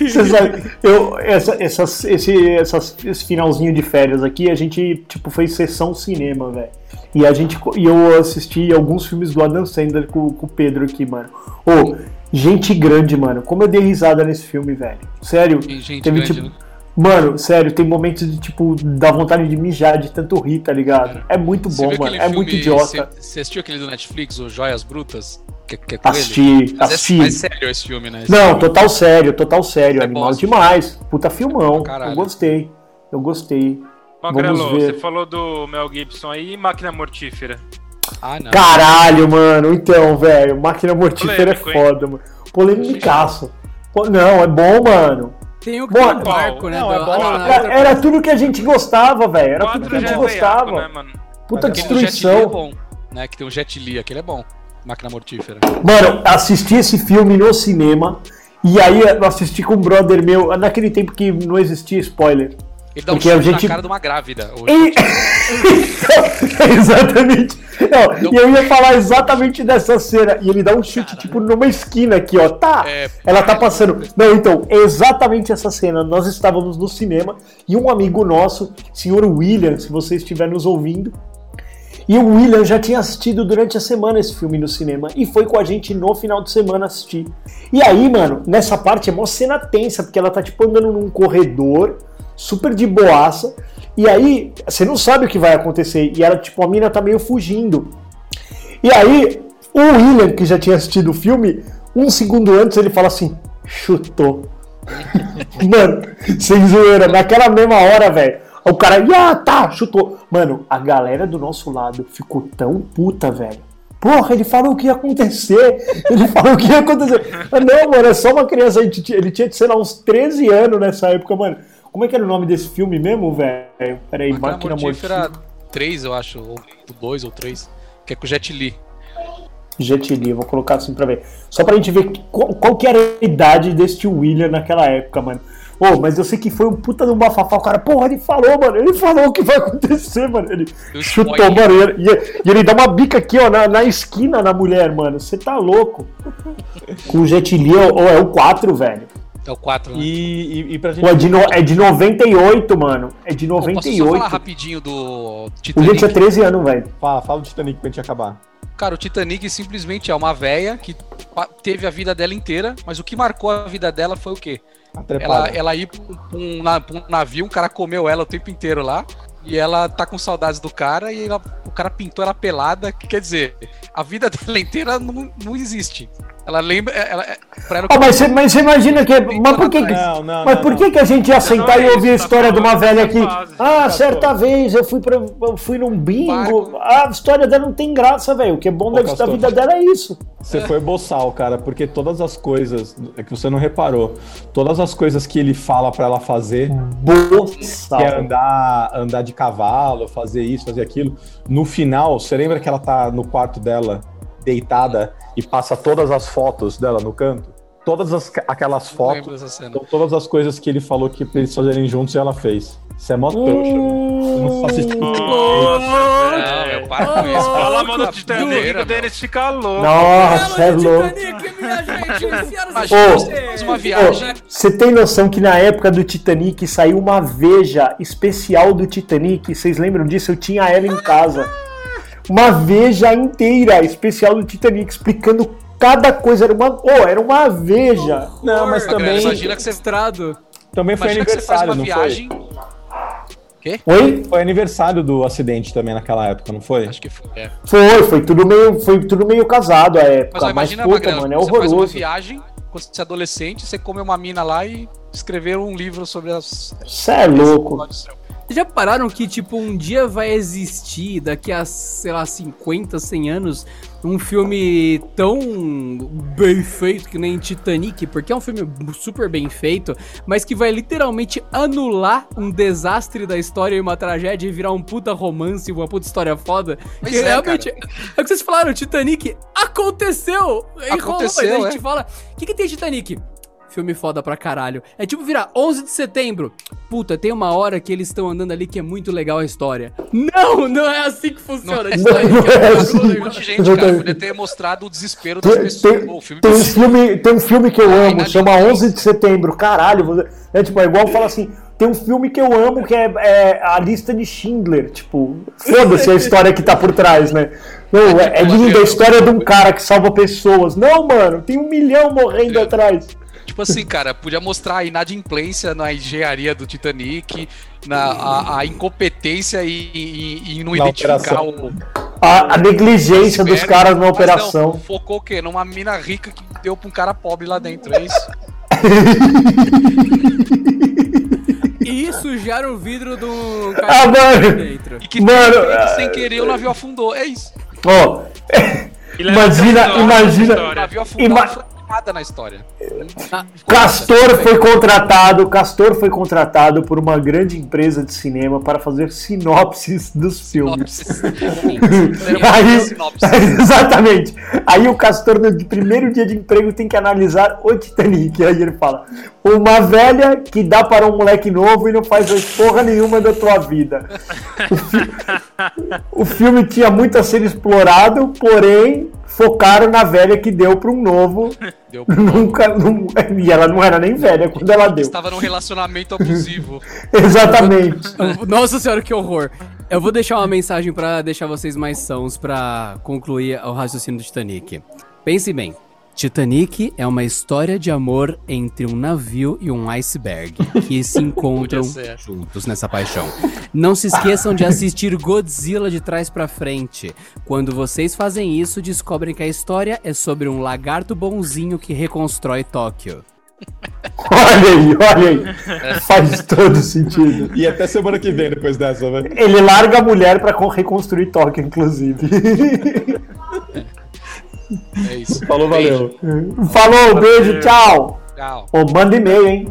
Você sabe, eu, essa, essas, esse, essas, esse finalzinho de férias aqui, a gente, tipo, fez sessão cinema, velho. E a gente, e eu assisti alguns filmes do Adam Sandler com, com o Pedro aqui, mano. Ô, gente grande, mano. Como eu dei risada nesse filme, velho. Sério. Tem gente Teve, grande, tipo, né? Mano, sério, tem momentos de, tipo, dar vontade de mijar de tanto rir, tá ligado? É muito bom, mano. É filme- muito idiota. Você assistiu aquele do Netflix, o Joias Brutas? Que, que é? Assisti, Mas assisti. É, mas sério esse filme, né? Esse Não, filme. total sério, total sério. É animal demais. Puta filmão. Caralho. Eu gostei. Eu gostei. Magrelo, Vamos ver. você falou do Mel Gibson aí, Máquina Mortífera. Ah, não. Caralho, mano. Então, velho, máquina mortífera Polêmico, é hein? foda, mano. Polêmicaço. Não, é bom, mano. Tem o que Bom, tem um barco, né? não, é bom. ah, não, Era, era tudo que a gente gostava, velho. Era tudo que a gente é veiaco, gostava. né, mano? Puta Aquele do Jet Li é destruição. bom, né? Que tem um Jet Li, aquele é bom. Máquina mortífera. Mano, assisti esse filme no cinema. E aí eu assisti com um brother meu, naquele tempo que não existia spoiler. Ele dá um Porque a gente- na cara de uma grávida. E... Então, <laughs> exatamente. Não, e eu ia falar exatamente dessa cena. E ele dá um chute, tipo, numa esquina aqui, ó. Tá. É, Ela tá passando. Não, então, é exatamente essa cena. Nós estávamos no cinema e um amigo nosso, senhor William, se você estiver nos ouvindo. E o William já tinha assistido durante a semana esse filme no cinema e foi com a gente no final de semana assistir. E aí, mano, nessa parte é mó cena tensa, porque ela tá tipo andando num corredor, super de boaça, e aí você não sabe o que vai acontecer. E ela, tipo, a mina tá meio fugindo. E aí, o William, que já tinha assistido o filme, um segundo antes ele fala assim: chutou. <laughs> Mano, sem zoeira, naquela mesma hora, velho. O cara, ah, tá, chutou. Mano, a galera do nosso lado ficou tão puta, velho. Porra, ele falou o que ia acontecer. Ele <laughs> falou o que ia acontecer. Mas não, mano, é só uma criança. Ele tinha, ele tinha, sei lá, uns 13 anos nessa época, mano. Como é que era o nome desse filme mesmo, velho? Peraí, Máquina Máquina mortífera Mortífera. 3, eu acho, ou 2 ou 3. Que é com o Jet Li. Jet Li, vou colocar assim pra ver. Só pra gente ver qual, qual que era a idade desse tio William naquela época, mano. Ô, mas eu sei que foi um puta do bafafá. O cara, porra, ele falou, mano. Ele falou o que vai acontecer, mano. Ele Deu chutou, spoiler. mano. E, e- e ele dá uma bica aqui, ó, na, na esquina na mulher, mano. Você tá louco. <laughs> Com o Jet Li, ó, é o 4, velho. É o 4, né? E, e, e pra gente. Pô, é, de no- é de 98, mano. É de Pô, Posso só 98. falar rapidinho do O gente Titanic? tinha 13 anos, velho. Fala, fala do Titanic pra gente acabar. Cara, o Titanic simplesmente é uma véia que teve a vida dela inteira, mas o que marcou a vida dela foi o quê? A Ela, ela ir pra um, pra um pra um navio, um cara comeu ela o tempo inteiro lá, e ela tá com saudades do cara, e ela- o cara pintou ela pelada, que quer dizer, a vida <laughs> dela inteira não, não existe. Ela lembra. Ela, é- pra ela, Ó, mas, você, mas você imagina que. Mas por que, que- Não, não, mas não, por não. que, que a gente ia sentar não e é ouvir a tá história de uma velha aqui? Ah, certa vez eu fui, pra, eu fui num bingo. Barco. A história dela não tem graça, velho. O que é bom da, da Castor. vida dela é isso. Você foi boçal, cara, porque todas as coisas. É que você não reparou. Todas as coisas que ele fala pra ela fazer, Boçal. que é andar, andar de cavalo, fazer isso, fazer aquilo. No final, você lembra que ela tá no quarto dela, deitada, e passa todas as fotos dela no canto? Todas as, aquelas fotos todas as coisas que ele falou que pra eles fazerem juntos e ela fez. Você é mó trouxa. Você não assistir. Nossa, Não, velho. eu paro com isso. Fala, mano, do Titanic, o Denis fica louco. Nossa, é louco. Titanic, faz uma viagem. Você tem noção que na época do Titanic saiu uma veja especial do Titanic? Vocês lembram disso? Eu tinha ela em casa. Uma veja inteira especial do Titanic explicando cada coisa. Era uma, oh, era uma veja. Não, mas também, Imagina que você, Estrado. também foi imagina que você faz aniversário, uma não viagem. Oi? foi? Foi aniversário do acidente também naquela época, não foi? Acho que foi. É. Foi, foi tudo meio, foi tudo meio casado a época. Mas ó, Mas, imagina, puta, Magrelo, mano, é você faz uma horroroso. viagem, quando você é adolescente, você come uma mina lá e escrever um livro sobre as. Você é louco. Vocês já pararam que, tipo, um dia vai existir, daqui a, sei lá, 50, 100 anos, um filme tão bem feito que nem Titanic, porque é um filme super bem feito, mas que vai literalmente anular um desastre da história e uma tragédia e virar um puta romance, uma puta história foda. Pois que é, realmente, é o que vocês falaram, Titanic aconteceu! E rolou, Aconteceu, mas a é. gente fala, o que, que tem Titanic? Filme foda pra caralho. É tipo virar 11 de setembro. Puta, tem uma hora que eles estão andando ali que é muito legal a história. Não, não é assim que funciona. Não é Titanic não é muito assim. Um monte de gente, cara, podia ter mostrado o desespero das Tem, pessoas. tem- filme tem um filme, tem um filme que eu Ah, amo, chama inadimplência. 11 de setembro. Caralho, você- é tipo, é igual falar assim. Tem um filme que eu amo que é, é a lista de Schindler. Tipo, foda-se a história que tá por trás, né? Não, é, é linda a história de um cara que salva pessoas. Não, mano, tem um milhão morrendo É. atrás. Tipo assim, cara, podia mostrar a inadimplência na engenharia do Titanic, na, a, a incompetência e, e, e não Na identificar operação. o. A, a negligência dos caras na operação. Não, focou o quê? Numa mina rica que deu pra um cara pobre lá dentro, é isso? E sujaram o vidro do Ah, mano. dentro. E que Mano, ah, sem querer o navio afundou, é isso. Ó, leva Imagina- imagina- O navio afundou Ima- nada na história. Castor foi contratado, Castor foi contratado por uma grande empresa de cinema para fazer sinopses dos filmes. <laughs> Aí, Sinopse. <laughs> exatamente. Aí o Castor, no primeiro dia de emprego, tem que analisar o Titanic. Aí ele fala: Uma velha que dá para um moleque novo e não faz porra nenhuma da tua vida. <laughs> O filme tinha muito a ser explorado, porém focaram na velha que deu para um novo. <laughs> Deu Nunca. não- e ela não era nem velha <laughs> quando ela deu. Estava num relacionamento abusivo. <laughs> Exatamente. Nossa senhora, que horror. Eu vou deixar uma mensagem pra deixar vocês mais sãos pra concluir o raciocínio do Titanic. Pense bem. Titanic é uma história de amor entre um navio e um iceberg que <laughs> se encontram juntos nessa paixão. Não se esqueçam de assistir Godzilla de trás pra frente. Quando vocês fazem isso, descobrem que a história é sobre um lagarto bonzinho que reconstrói Tóquio. Olha aí, olha aí. Faz todo sentido. E até semana que vem, depois dessa, velho. Ele larga a mulher pra con- reconstruir Tóquio, inclusive. <laughs> É isso. Falou, valeu. Falou, beijo, tchau. Tchau. Ô, manda e-mail, hein?